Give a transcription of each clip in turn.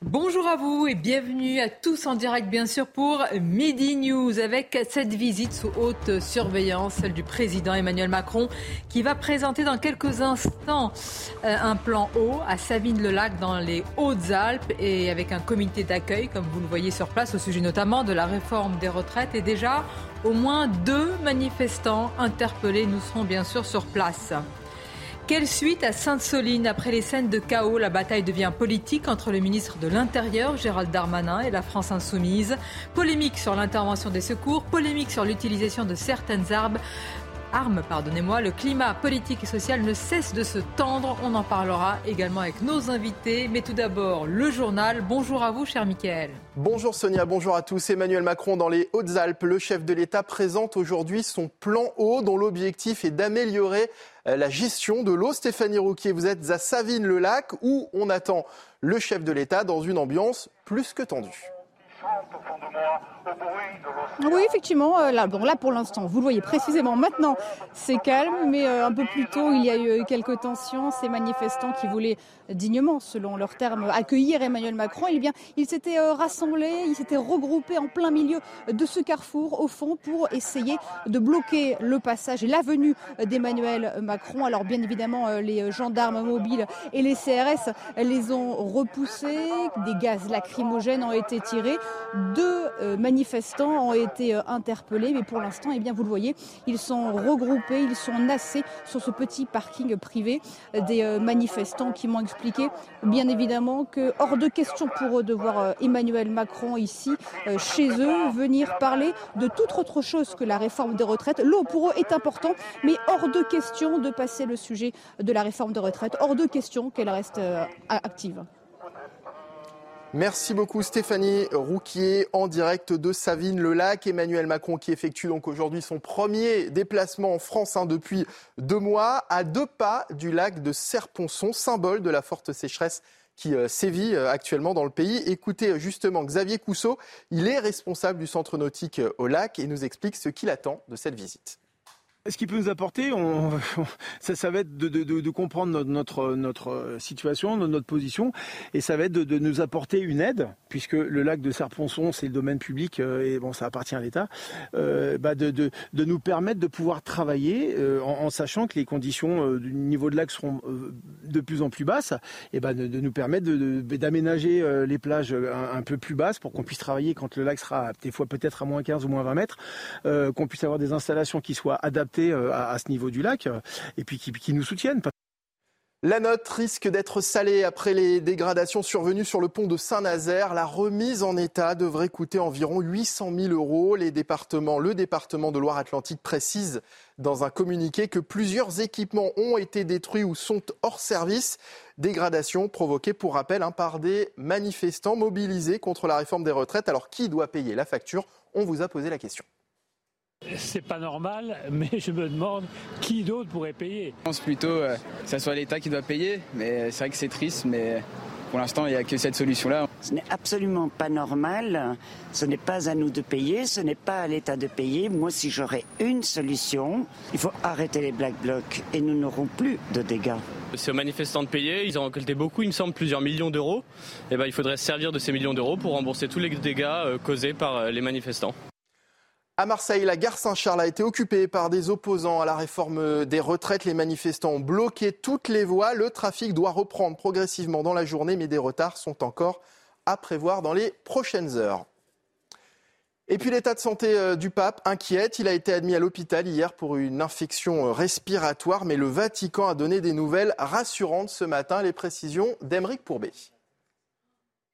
Bonjour à vous et bienvenue à tous en direct, bien sûr, pour Midi News avec cette visite sous haute surveillance, celle du président Emmanuel Macron, qui va présenter dans quelques instants euh, un plan eau à Savine-le-Lac dans les Hautes-Alpes et avec un comité d'accueil, comme vous le voyez sur place, au sujet notamment de la réforme des retraites. Et déjà, au moins deux manifestants interpellés. Nous serons bien sûr sur place. Quelle suite à Sainte-Soline Après les scènes de chaos, la bataille devient politique entre le ministre de l'Intérieur, Gérald Darmanin, et la France insoumise. Polémique sur l'intervention des secours, polémique sur l'utilisation de certaines armes armes, pardonnez-moi. Le climat politique et social ne cesse de se tendre. On en parlera également avec nos invités. Mais tout d'abord, le journal. Bonjour à vous, cher Mickaël. Bonjour Sonia, bonjour à tous. Emmanuel Macron dans les Hautes-Alpes. Le chef de l'État présente aujourd'hui son plan eau dont l'objectif est d'améliorer euh, la gestion de l'eau. Stéphanie Rouquier, vous êtes à Savine-le-Lac où on attend le chef de l'État dans une ambiance plus que tendue. Oui, effectivement. Euh, là, bon, là, pour l'instant, vous le voyez précisément maintenant, c'est calme, mais euh, un peu plus tôt, il y a eu quelques tensions. Ces manifestants qui voulaient dignement, selon leurs termes, accueillir Emmanuel Macron, eh bien, ils s'étaient euh, rassemblés, ils s'étaient regroupés en plein milieu de ce carrefour, au fond, pour essayer de bloquer le passage et la venue d'Emmanuel Macron. Alors, bien évidemment, les gendarmes mobiles et les CRS les ont repoussés, des gaz lacrymogènes ont été tirés. Deux euh, manifestants ont été euh, interpellés, mais pour l'instant, eh bien, vous le voyez, ils sont regroupés, ils sont nassés sur ce petit parking privé des euh, manifestants qui m'ont expliqué, bien évidemment, que hors de question pour eux de voir Emmanuel Macron ici, chez eux, venir parler de toute autre chose que la réforme des retraites. L'eau pour eux est important, mais hors de question de passer le sujet de la réforme des retraites, hors de question qu'elle reste active. Merci beaucoup Stéphanie Rouquier en direct de Savine-le-Lac. Emmanuel Macron qui effectue donc aujourd'hui son premier déplacement en France hein, depuis deux mois à deux pas du lac de Serponçon, symbole de la forte sécheresse qui euh, sévit euh, actuellement dans le pays. Écoutez justement Xavier Cousseau, il est responsable du centre nautique euh, au lac et nous explique ce qu'il attend de cette visite. Ce qui peut nous apporter, ça, va être de, comprendre notre, situation, notre position, et ça va être de, nous apporter une aide, puisque le lac de Serponçon, c'est le domaine public, euh, et bon, ça appartient à l'État, euh, bah de, nous permettre de pouvoir travailler euh, en, sachant que les conditions du niveau de lac seront de plus en plus basses, et bah de, nous permettre d'aménager les plages un, peu plus basses pour qu'on puisse travailler quand le lac sera des fois peut-être à moins 15 ou moins 20 mètres, qu'on puisse avoir des installations qui soient adaptées euh, à, ce niveau du lac euh, et puis qui, nous soutiennent. La note risque d'être salée après les dégradations survenues sur le pont de Saint-Nazaire. La remise en état devrait coûter environ 800 000 euros. Le département de Loire-Atlantique précise dans un communiqué que plusieurs équipements ont été détruits ou sont hors service. Dégradation provoquée, pour rappel, hein, par des manifestants mobilisés contre la réforme des retraites. Alors qui doit payer la facture? On vous a posé la question. C'est pas normal, mais je me demande qui d'autre pourrait payer. Je pense plutôt euh, que ce soit l'État qui doit payer, mais c'est vrai que c'est triste, mais pour l'instant, il n'y a que cette solution-là. Ce n'est absolument pas normal. Ce n'est pas à nous de payer, ce n'est pas à l'État de payer. Moi, si j'aurais une solution, il faut arrêter les black blocs et nous n'aurons plus de dégâts. C'est aux manifestants de payer. Ils ont récolté beaucoup, il me semble, plusieurs millions d'euros. Et eh ben, il faudrait se servir de ces millions d'euros pour rembourser tous les dégâts euh, causés par euh, les manifestants. À Marseille, la gare Saint-Charles a été occupée par des opposants à la réforme des retraites. Les manifestants ont bloqué toutes les voies. Le trafic doit reprendre progressivement dans la journée, mais des retards sont encore à prévoir dans les prochaines heures. Et puis l'état de santé euh, du pape inquiète. Il a été admis à l'hôpital hier pour une infection respiratoire, mais le Vatican a donné des nouvelles rassurantes ce matin. Les précisions d'Emeric Pourbet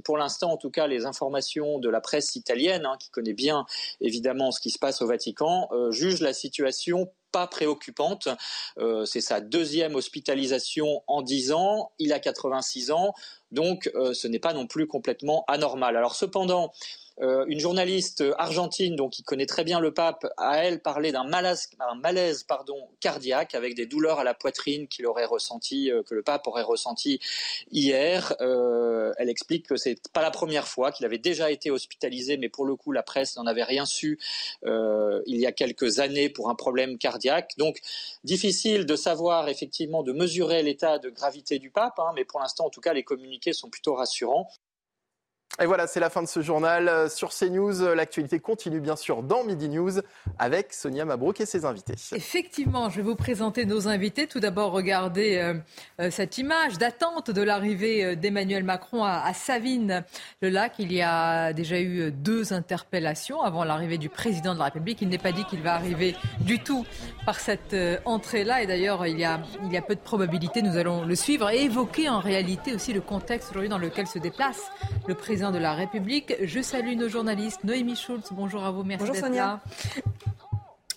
pour l'instant, en tout cas, les informations de la presse italienne, hein, qui connaît bien évidemment ce qui se passe au Vatican, euh, jugent la situation pas préoccupante. Euh, c'est sa deuxième hospitalisation en 10 ans. Il a 86 ans. Donc, ce n'est pas non plus complètement anormal. Alors, cependant, euh, une journaliste argentine, donc qui connaît très bien le pape, a elle parlé d'un malaise, pardon, cardiaque avec des douleurs à la poitrine qu'il aurait ressenti, euh, que le pape aurait ressenti hier. Euh, elle explique que c'est pas la première fois qu'il avait déjà été hospitalisé, mais pour le coup la presse n'en avait rien su il y a quelques années pour un problème cardiaque. Donc difficile de savoir effectivement de mesurer l'état de gravité du pape, hein, mais pour l'instant en tout cas les communiqués sont plutôt rassurants. Et voilà, c'est la fin de ce journal. Euh, sur CNews, euh, l'actualité continue bien sûr dans Midi News avec Sonia Mabrouk et ses invités. Effectivement, je vais vous présenter nos invités. Tout d'abord, regardez euh, cette image d'attente de l'arrivée d'Emmanuel Macron à, Savine, le lac. Il y a déjà eu deux interpellations avant l'arrivée du président de la République. Il n'est pas dit qu'il va arriver du tout par cette entrée-là. Et d'ailleurs, il, y a, il y a peu de probabilité, nous allons le suivre et évoquer en réalité aussi le contexte aujourd'hui dans lequel se déplace le président de la République. Je salue nos journalistes. Noémie Schultz, bonjour à vous. Merci d'être là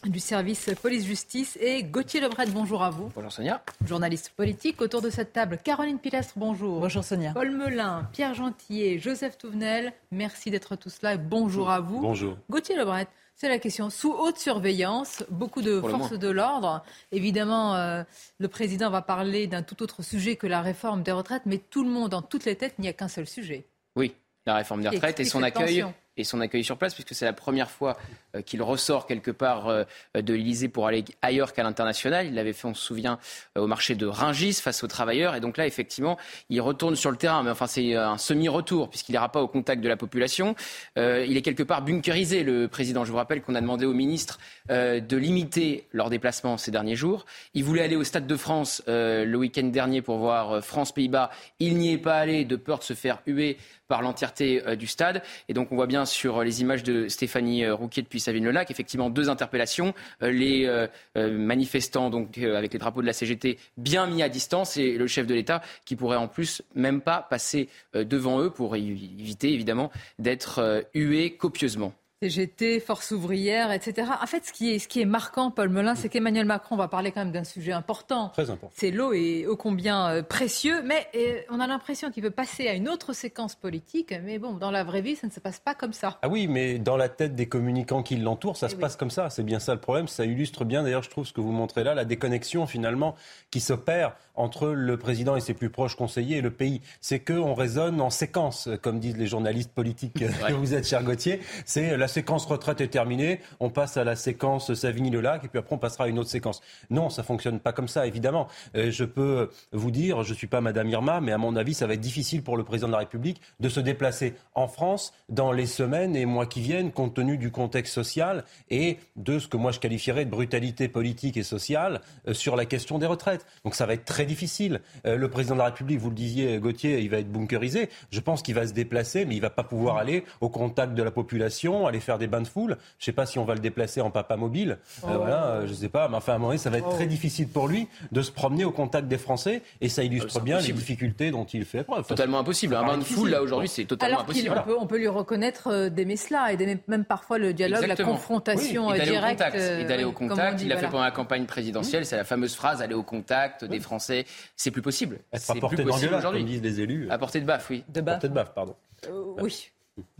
du service police-justice et Gauthier Lebret, bonjour à vous. Bonjour Sonia. Journaliste politique autour de cette table. Caroline Pilastre, bonjour. Bonjour Sonia. Paul Melun, Pierre Gentillet, Joseph Touvenel, merci d'être tous là bonjour à vous. Bonjour. Gauthier Lebret, c'est la question. Sous haute surveillance, beaucoup de forces de l'ordre. Évidemment, euh, le président va parler d'un tout autre sujet que la réforme des retraites, mais tout le monde, dans toutes les têtes, il n'y a qu'un seul sujet. Oui, la réforme des retraites et son accueil et son accueil sur place, puisque c'est la première fois euh, qu'il ressort quelque part euh, de l'Elysée pour aller ailleurs qu'à l'international. Il l'avait fait, on se souvient, euh, au marché de Ringis face aux travailleurs. Et donc là, effectivement, il retourne sur le terrain. Mais enfin, c'est un semi-retour, puisqu'il n'ira pas au contact de la population. il est quelque part bunkerisé, le président. Je vous rappelle qu'on a demandé au ministre de limiter leurs déplacements ces derniers jours. Il voulait aller au Stade de France le week-end dernier pour voir France-Pays-Bas. Il n'y est pas allé de peur de se faire huer par l'entièreté du stade. Et donc on voit bien sur les images de Stéphanie euh, Rouquier depuis Savine-le-Lac, effectivement deux interpellations. Euh, les euh, manifestants, donc avec les drapeaux de la CGT, bien mis à distance, et le chef de l'État qui pourrait en plus même pas passer devant eux pour éviter évidemment d'être hué copieusement. CGT, Force ouvrière, etc. En fait, ce qui est, ce qui est marquant, Paul Melun, c'est qu'Emmanuel Macron va parler quand même d'un sujet important. Très important. C'est l'eau et ô combien euh, précieux, mais euh, on a l'impression qu'il veut passer à une autre séquence politique. Mais bon, dans la vraie vie, ça ne se passe pas comme ça. Ah oui, mais dans la tête des communicants qui l'entourent, ça eh se passe comme ça. C'est bien ça le problème. Ça illustre bien, d'ailleurs, je trouve, ce que vous montrez là, la déconnexion finalement qui s'opère entre le président et ses plus proches conseillers et le pays. C'est qu'on raisonne en séquence, comme disent les journalistes politiques que vous êtes, cher Gauthier. C'est la séquence retraite est terminée, on passe à la séquence Savigny-le-Lac et puis après on passera à une autre séquence. Non, ça fonctionne pas comme ça, évidemment. Euh, je peux vous dire, je suis pas Madame Irma, mais à mon avis, ça va être difficile pour le président de la République de se déplacer en France dans les semaines et mois qui viennent, compte tenu du contexte social et de ce que moi je qualifierais de brutalité politique et sociale euh, sur la question des retraites. Donc ça va être très difficile. Euh, le président de la République, vous le disiez, Gauthier, il va être bunkerisé. Je pense qu'il va se déplacer, mais il va pas pouvoir aller au contact de la population, aller faire des bains de foule. Je ne sais pas si on va le déplacer en papa mobile. Euh, oh. voilà, je ne sais pas. Mais enfin, à un moment donné, ça va être très oh. difficile pour lui de se promener au contact des Français. Et ça illustre bien les difficultés dont il fait preuve. Totalement impossible. Un bain de foule, là, aujourd'hui, c'est totalement impossible. On peut, on peut lui reconnaître d'aimer cela et même parfois le dialogue, la confrontation directe. Et d'aller au contact. il l'a fait pendant la campagne présidentielle. C'est la fameuse phrase aller au contact des Français. C'est plus possible. Être à portée d'engueulade, comme disent les élus. À portée de baffe, oui. De baffe. de pardon. Euh, oui.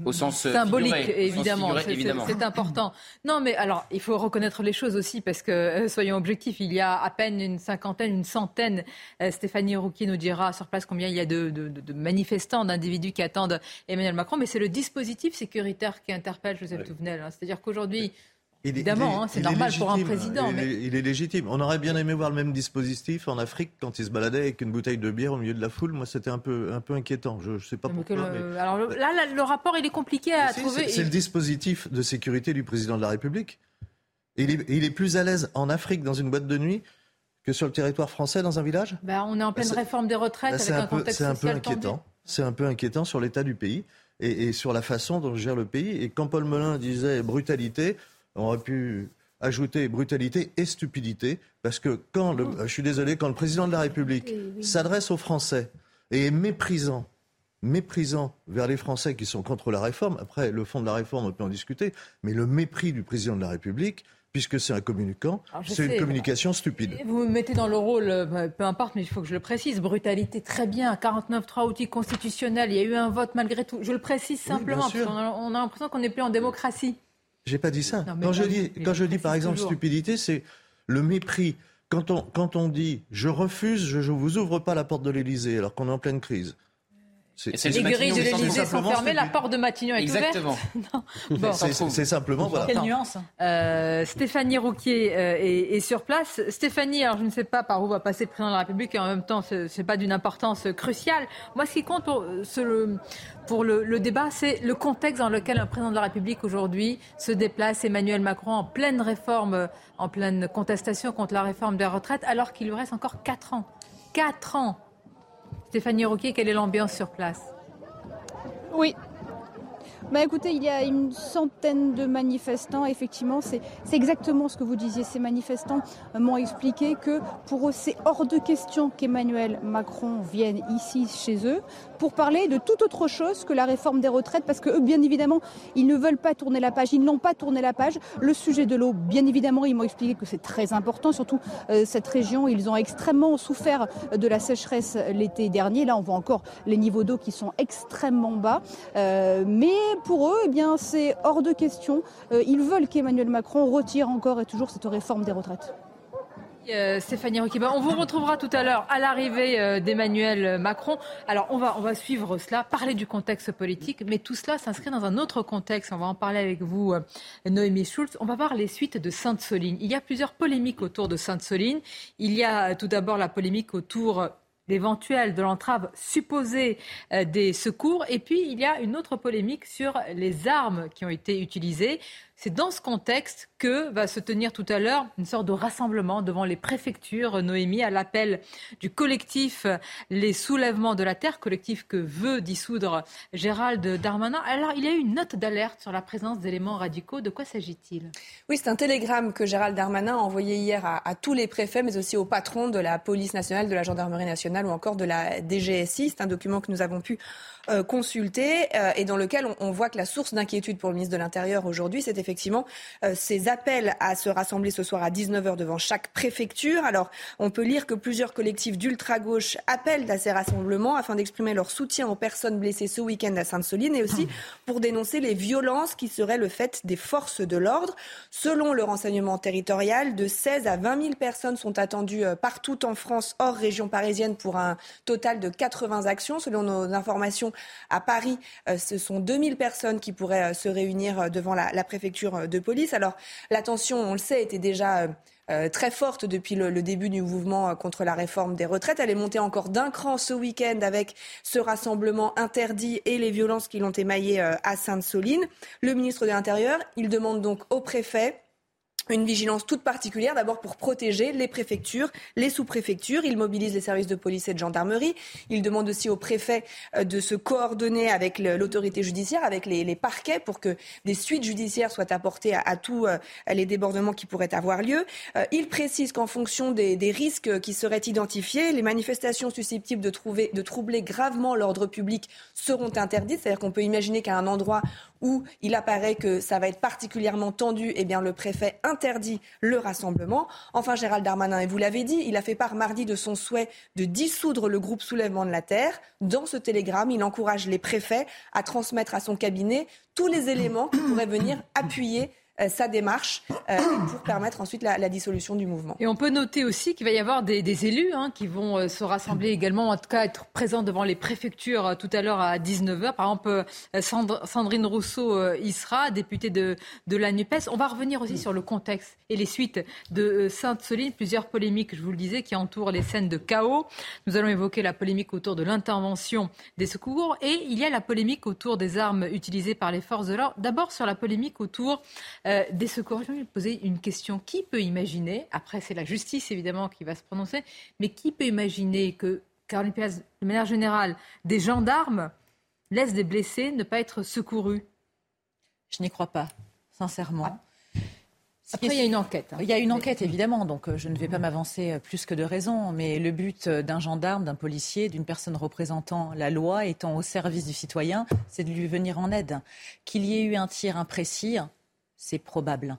Au sens euh, symbolique, évidemment. C'est important. Non, mais alors, il faut reconnaître les choses aussi, parce que, euh, soyons objectifs, il y a à peine une cinquantaine, une centaine, Stéphanie Rouquier nous dira sur place combien il y a de, manifestants, d'individus qui attendent Emmanuel Macron, mais c'est le dispositif sécuritaire qui interpelle Joseph Touvenel. Hein. C'est-à-dire qu'aujourd'hui, Évidemment, hein, c'est normal pour un président. Il, est, légitime. On aurait bien aimé voir le même dispositif en Afrique quand il se baladait avec une bouteille de bière au milieu de la foule. Moi, c'était un peu, un peu inquiétant. Je ne sais pas pourquoi. Alors là, le rapport, il est compliqué à trouver. C'est le dispositif de sécurité du président de la République. Il est, il est plus à l'aise en Afrique dans une boîte de nuit que sur le territoire français dans un village? Bah, On est en pleine bah, réforme des retraites bah, avec un, contexte social un peu inquiétant. C'est un peu inquiétant sur l'état du pays et, et, sur la façon dont gère le pays. Et quand Paul Melun disait brutalité, on aurait pu ajouter brutalité et stupidité, parce que quand le, je suis désolé, quand le président de la République s'adresse aux Français et est méprisant, méprisant vers les Français qui sont contre la réforme, après le fond de la réforme on peut en discuter, mais le mépris du président de la République, puisque c'est un communicant, c'est une communication stupide. Vous me mettez dans le rôle, euh, peu importe, mais il faut que je le précise, brutalité, très bien, 49-3 outils constitutionnels, il y a eu un vote malgré tout. Je le précise simplement, parce qu'on a, on a l'impression qu'on n'est plus en démocratie. J'ai pas dit ça. quand, je dis, quand je dis par exemple stupidité, c'est le mépris. Quand on, quand on dit je refuse, je ne vous ouvre pas la porte de l'Élysée alors qu'on est en pleine crise. Les grilles de l'Élysée sont fermées, la porte de Matignon est Exactement. ouverte. c'est simplement voilà. Quelle nuance euh, Stéphanie Rouquier euh, est, sur place. Stéphanie, alors je ne sais pas par où va passer le président de la République et en même temps ce n'est pas d'une importance cruciale. Moi, ce qui compte pour, le, pour le, débat, c'est le contexte dans lequel un président de la République aujourd'hui se déplace. Emmanuel Macron en pleine réforme, en pleine contestation contre la réforme des retraites, alors qu'il lui reste encore 4 ans. 4 ans Stéphanie Roquet, quelle est l'ambiance sur place? Oui, bah écoutez, il y a une centaine de manifestants. Effectivement, c'est exactement ce que vous disiez. Ces manifestants m'ont expliqué que pour eux, c'est hors de question qu'Emmanuel Macron vienne ici chez eux pour parler de toute autre chose que la réforme des retraites, parce que eux, bien évidemment, ils ne veulent pas tourner la page. Ils n'ont pas tourné la page. Le sujet de l'eau, bien évidemment, ils m'ont expliqué que c'est très important. Surtout euh, cette région, ils ont extrêmement souffert de la sécheresse l'été dernier. Là, on voit encore les niveaux d'eau qui sont extrêmement bas. Euh, mais pour eux, eh bien, c'est hors de question. Euh, ils veulent qu'Emmanuel Macron retire encore et toujours cette réforme des retraites. Euh, Stéphanie Roquiba, on vous retrouvera tout à l'heure à l'arrivée euh, d'Emmanuel Macron. Alors on va, suivre cela, parler du contexte politique, mais tout cela s'inscrit dans un autre contexte. On va en parler avec vous, Noémie Schulz. On va voir les suites de Sainte-Soline. Il y a plusieurs polémiques autour de Sainte-Soline. Il y a tout d'abord la polémique autour l'éventuel de l'entrave supposée euh, des secours. Et puis, il y a une autre polémique sur les armes qui ont été utilisées. C'est dans ce contexte que va se tenir tout à l'heure une sorte de rassemblement devant les préfectures, Noémie, à l'appel du collectif Les Soulèvements de la Terre, collectif que veut dissoudre Gérald Darmanin. Alors, il y a eu une note d'alerte sur la présence d'éléments radicaux. De quoi s'agit-il? Oui, c'est un télégramme que Gérald Darmanin a envoyé hier à, à, tous les préfets, mais aussi aux patrons de la police nationale, de la gendarmerie nationale ou encore de la DGSI. C'est un document que nous avons pu euh, consulté euh, et dans lequel on, voit que la source d'inquiétude pour le ministre de l'Intérieur aujourd'hui, c'est effectivement euh, ces appels à se rassembler ce soir à 19h devant chaque préfecture. Alors, on peut lire que plusieurs collectifs d'ultra-gauche appellent à ces rassemblements afin d'exprimer leur soutien aux personnes blessées ce week-end à Sainte-Soline et aussi pour dénoncer les violences qui seraient le fait des forces de l'ordre. Selon le renseignement territorial, de 16 à 20 000 personnes sont attendues partout en France, hors région parisienne, pour un total de 80 actions. Selon nos informations, à Paris, euh, ce sont 2000 personnes qui pourraient euh, se réunir euh, devant la, préfecture de police. Alors, la tension, on le sait, était déjà... très forte depuis le, début du mouvement contre la réforme des retraites. Elle est montée encore d'un cran ce week-end avec ce rassemblement interdit et les violences qui l'ont émaillé à Sainte-Soline. Le ministre de l'Intérieur, il demande donc au préfet une vigilance toute particulière, d'abord pour protéger les préfectures, les sous-préfectures. Il mobilise les services de police et de gendarmerie. Il demande aussi au préfet euh, de se coordonner avec l'autorité judiciaire, avec les, parquets, pour que des suites judiciaires soient apportées à, tous euh, les débordements qui pourraient avoir lieu. Euh, il précise qu'en fonction des, risques qui seraient identifiés, les manifestations susceptibles de, de troubler gravement l'ordre public seront interdites. C'est-à-dire qu'on peut imaginer qu'à un endroit où il apparaît que ça va être particulièrement tendu, eh bien le préfet interdit le rassemblement. Enfin, Gérald Darmanin, et vous l'avez dit, il a fait part mardi de son souhait de dissoudre le groupe Soulèvement de la Terre. Dans ce télégramme, il encourage les préfets à transmettre à son cabinet tous les éléments qui pourraient venir appuyer sa démarche euh, pour permettre ensuite la, dissolution du mouvement. Et on peut noter aussi qu'il va y avoir des, élus hein, qui vont euh, se rassembler également, en tout cas être présents devant les préfectures tout à l'heure à 19h. Par exemple, Sandrine Rousseau y sera, députée de, de la NUPES. On va revenir aussi sur le contexte et les suites de Sainte-Soline. Plusieurs polémiques, je vous le disais, qui entourent les scènes de chaos. Nous allons évoquer la polémique autour de l'intervention des secours et il y a la polémique autour des armes utilisées par les forces de l'ordre. D'abord sur la polémique autour euh, des secours, je vais poser une question. Qui peut imaginer, après c'est la justice évidemment qui va se prononcer, mais qui peut imaginer que, Caroline de manière générale, des gendarmes laissent des blessés ne pas être secourus? Je n'y crois pas, sincèrement. Ah. Après, il y a une enquête. Hein. Il y a une enquête, évidemment, donc euh, je ne vais pas m'avancer euh, plus que de raison. Mais le but d'un gendarme, d'un policier, d'une personne représentant la loi, étant au service du citoyen, c'est de lui venir en aide. Qu'il y ait eu un tir imprécis, c'est probable.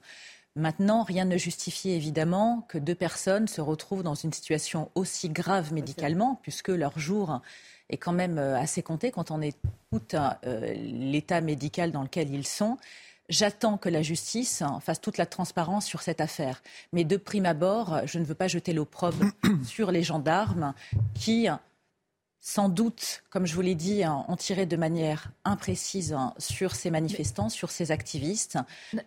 Maintenant, rien ne justifie évidemment que deux personnes se retrouvent dans une situation aussi grave médicalement, puisque leur jour est quand même euh, assez compté quand on écoute euh, l'état médical dans lequel ils sont. J'attends que la justice fasse toute la transparence sur cette affaire. Mais de prime abord, je ne veux pas jeter l'opprobre sur les gendarmes qui, sans doute, comme je vous l'ai dit, ont tiré de manière imprécise sur ces manifestants, sur ces activistes.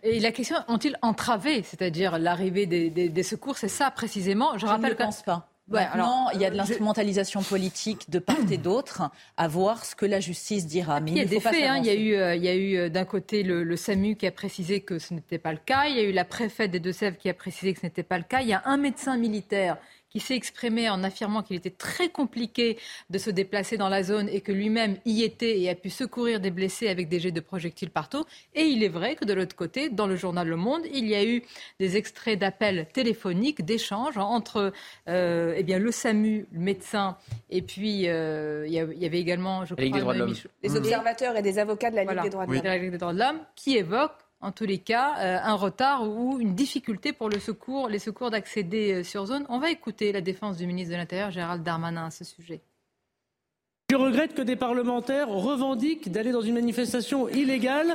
Et la question, ont-ils entravé, c'est-à-dire l'arrivée des, secours C'est ça précisément? Je, rappelle ne pense pas. Maintenant, il y a de l'instrumentalisation politique de part et d'autre, à voir ce que la justice dira. Mais il y a des faits. Hein. il y a eu, euh, il y a eu euh, d'un côté le, SAMU qui a précisé que ce n'était pas le cas. Il y a eu la préfète des Deux-Sèvres qui a précisé que ce n'était pas le cas. Il y a un médecin militaire qui s'est exprimé en affirmant qu'il était très compliqué de se déplacer dans la zone et que lui-même y était et a pu secourir des blessés avec des jets de projectiles partout. Et il est vrai que de l'autre côté, dans le journal Le Monde, il y a eu des extraits d'appels téléphoniques, d'échanges entre euh, eh bien, le SAMU, le médecin, et puis euh, il, y avait également, je crois, des observateurs et des avocats de la Ligue des droits de l'homme, de la Ligue des droits de l'homme, qui évoquent en tous les cas, euh, un retard ou une difficulté pour secours, les secours d'accéder euh, sur zone. On va écouter la défense du ministre de l'Intérieur, Gérald Darmanin, à ce sujet. Je regrette que des parlementaires revendiquent d'aller dans une manifestation illégale.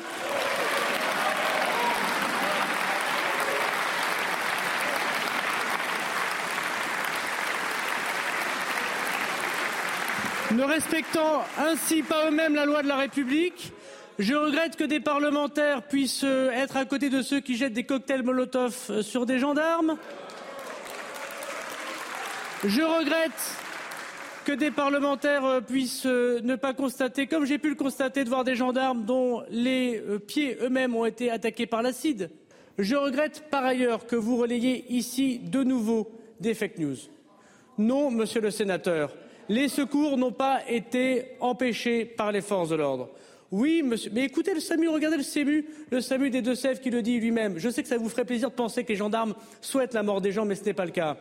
ne respectant ainsi pas eux-mêmes la loi de la République je regrette que des parlementaires puissent euh, être à côté de ceux qui jettent des cocktails Molotov euh, sur des gendarmes. Je regrette que des parlementaires euh, puissent ne pas constater, comme j'ai pu le constater, de voir des gendarmes dont les pieds eux-mêmes ont été attaqués par l'acide. Je regrette par ailleurs que vous relayez ici de nouveau des fake news. Non, monsieur le sénateur, les secours n'ont pas été empêchés par les forces de l'ordre. Oui, monsieur. Mais écoutez le SAMU, regardez le SAMU, le SAMU des Deux-Sèvres qui le dit lui-même. Je sais que ça vous ferait plaisir de penser que les gendarmes souhaitent la mort des gens, mais ce n'est pas le cas.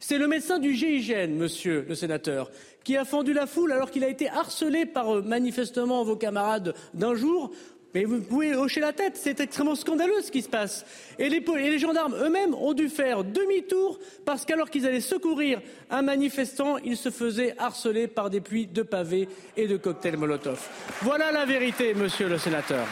C'est le médecin du GIGN, monsieur le sénateur, qui a fendu la foule alors qu'il a été harcelé par euh, manifestement vos camarades d'un jour mais vous pouvez hocher la tête, c'est extrêmement scandaleux ce qui se passe. Et les, gendarmes eux-mêmes ont dû faire demi-tour parce qu'alors qu'ils allaient secourir un manifestant, ils se faisaient harceler par des pluies de pavés et de cocktails Molotov. Voilà la vérité, monsieur le sénateur.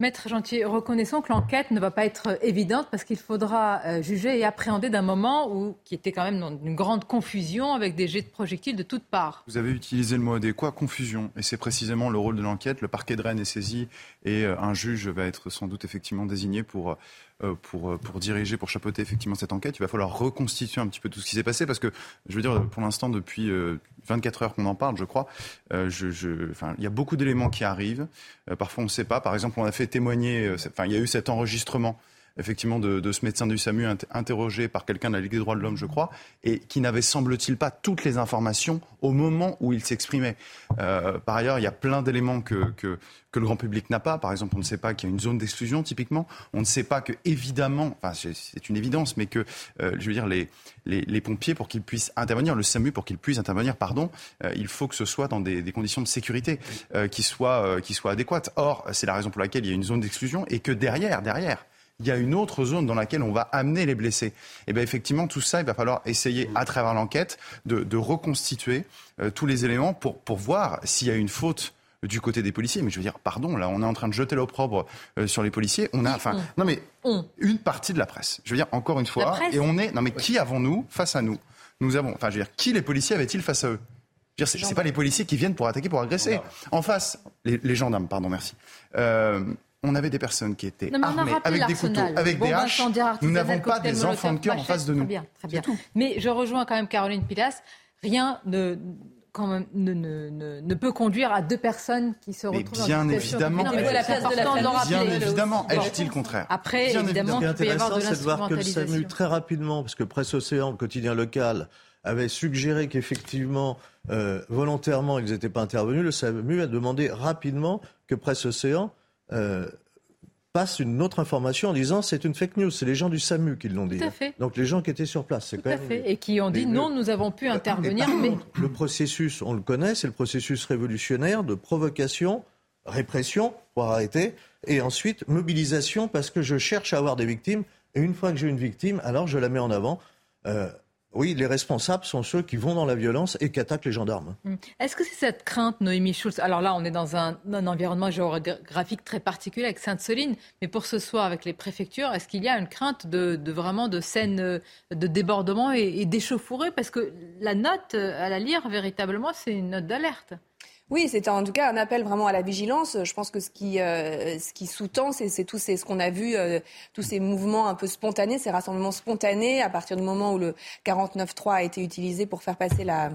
Maître Gentil, reconnaissons que l'enquête ne va pas être évidente parce qu'il faudra euh, juger et appréhender d'un moment où, qui était quand même dans une grande confusion avec des jets de projectiles de toutes parts. Vous avez utilisé le mot adéquat, confusion. Et c'est précisément le rôle de l'enquête. Le parquet de Rennes est saisi et euh, un juge va être sans doute effectivement désigné pour euh, pour, euh, pour diriger, pour chapeauter effectivement cette enquête. Il va falloir reconstituer un petit peu tout ce qui s'est passé parce que, je veux dire, pour l'instant, depuis 24 euh, heures qu'on en parle, je crois, je, je, enfin, il y a beaucoup d'éléments qui arrivent. parfois, on ne sait pas. Par exemple, on a fait témoigner, enfin, il y a eu cet enregistrement effectivement de, ce médecin du SAMU interrogé par quelqu'un de la Ligue des droits de l'homme, je crois, et qui n'avait, semble-t-il, pas toutes les informations au moment où il s'exprimait. Euh, par ailleurs, il y a plein d'éléments que, que, que, le grand public n'a pas. Par exemple, on ne sait pas qu'il y a une zone d'exclusion, typiquement. On ne sait pas que, évidemment, enfin, c'est une évidence, mais que, euh, je veux dire, les, les, les pompiers, pour qu'ils puissent intervenir, le SAMU, pour qu'ils puissent intervenir, pardon, euh, il faut que ce soit dans des, des conditions de sécurité qui, soient, qui soient adéquates. Or, c'est la raison pour laquelle il y a une zone d'exclusion et que derrière, derrière, il y a une autre zone dans laquelle on va amener les blessés. Et bien effectivement, tout ça, il va falloir essayer, à travers l'enquête, de, reconstituer euh, tous les éléments pour, pour voir s'il y a une faute du côté des policiers. Mais je veux dire, pardon, là, on est en train de jeter l'opprobre euh, sur les policiers. On a, enfin, non mais une partie de la presse. Je veux dire, encore une fois, et on est, non mais qui avons-nous face à nous? Nous avons, enfin, je veux dire, qui les policiers avaient-ils face à eux? Ce n'est pas les policiers qui viennent pour attaquer, pour agresser. En face, les, gendarmes, pardon, merci. Euh, on avait des personnes qui étaient armées avec des couteaux, avec des haches. Nous n'avons pas des enfants de cœur en face de nous. Très bien, très bien. Mais je rejoins quand même Caroline Pilas. Rien ne, quand même, ne, peut conduire à deux personnes qui se retrouvent bien dans évidemment, mais la place de la Bien évidemment, est dit le contraire Après, évidemment, ce qui est intéressant, c'est de voir que le SAMU, très rapidement, parce que Presse Océan, le quotidien local, avait suggéré qu'effectivement, euh, volontairement, ils n'étaient pas intervenus, le SAMU a demandé rapidement que Presse Océan euh, passe une autre information en disant c'est une fake news. C'est les gens du SAMU qui l'ont dit. Tout à fait. Donc les gens qui étaient sur place. C'est quand même... Et qui ont dit non, nous avons pu intervenir. Mais, Le processus, on le connaît, c'est le processus révolutionnaire de provocation répression pour arrêter, et ensuite mobilisation parce que je cherche à avoir des victimes. Et une fois que j'ai une victime, alors je la mets en avant. Euh, oui, les responsables sont ceux qui vont dans la violence et qui attaquent les gendarmes. Hum. Est-ce que c'est cette crainte, Noémie Schulz? Alors là, on est dans un, environnement géographique très particulier avec Sainte-Soline, mais pour ce soir, avec les préfectures, est-ce qu'il y a une crainte de, vraiment de scènes euh, de débordement et, et d'échauffourée Parce que la note euh, à la lire, véritablement, c'est une note d'alerte. Oui, c'est en tout cas un appel vraiment à la vigilance. Je pense que ce qui, euh, qui sous-tend, c'est tout ce qu'on a vu, euh, tous ces mouvements un peu spontanés, ces rassemblements spontanés, à partir du moment où le 49.3 a été utilisé pour faire passer la,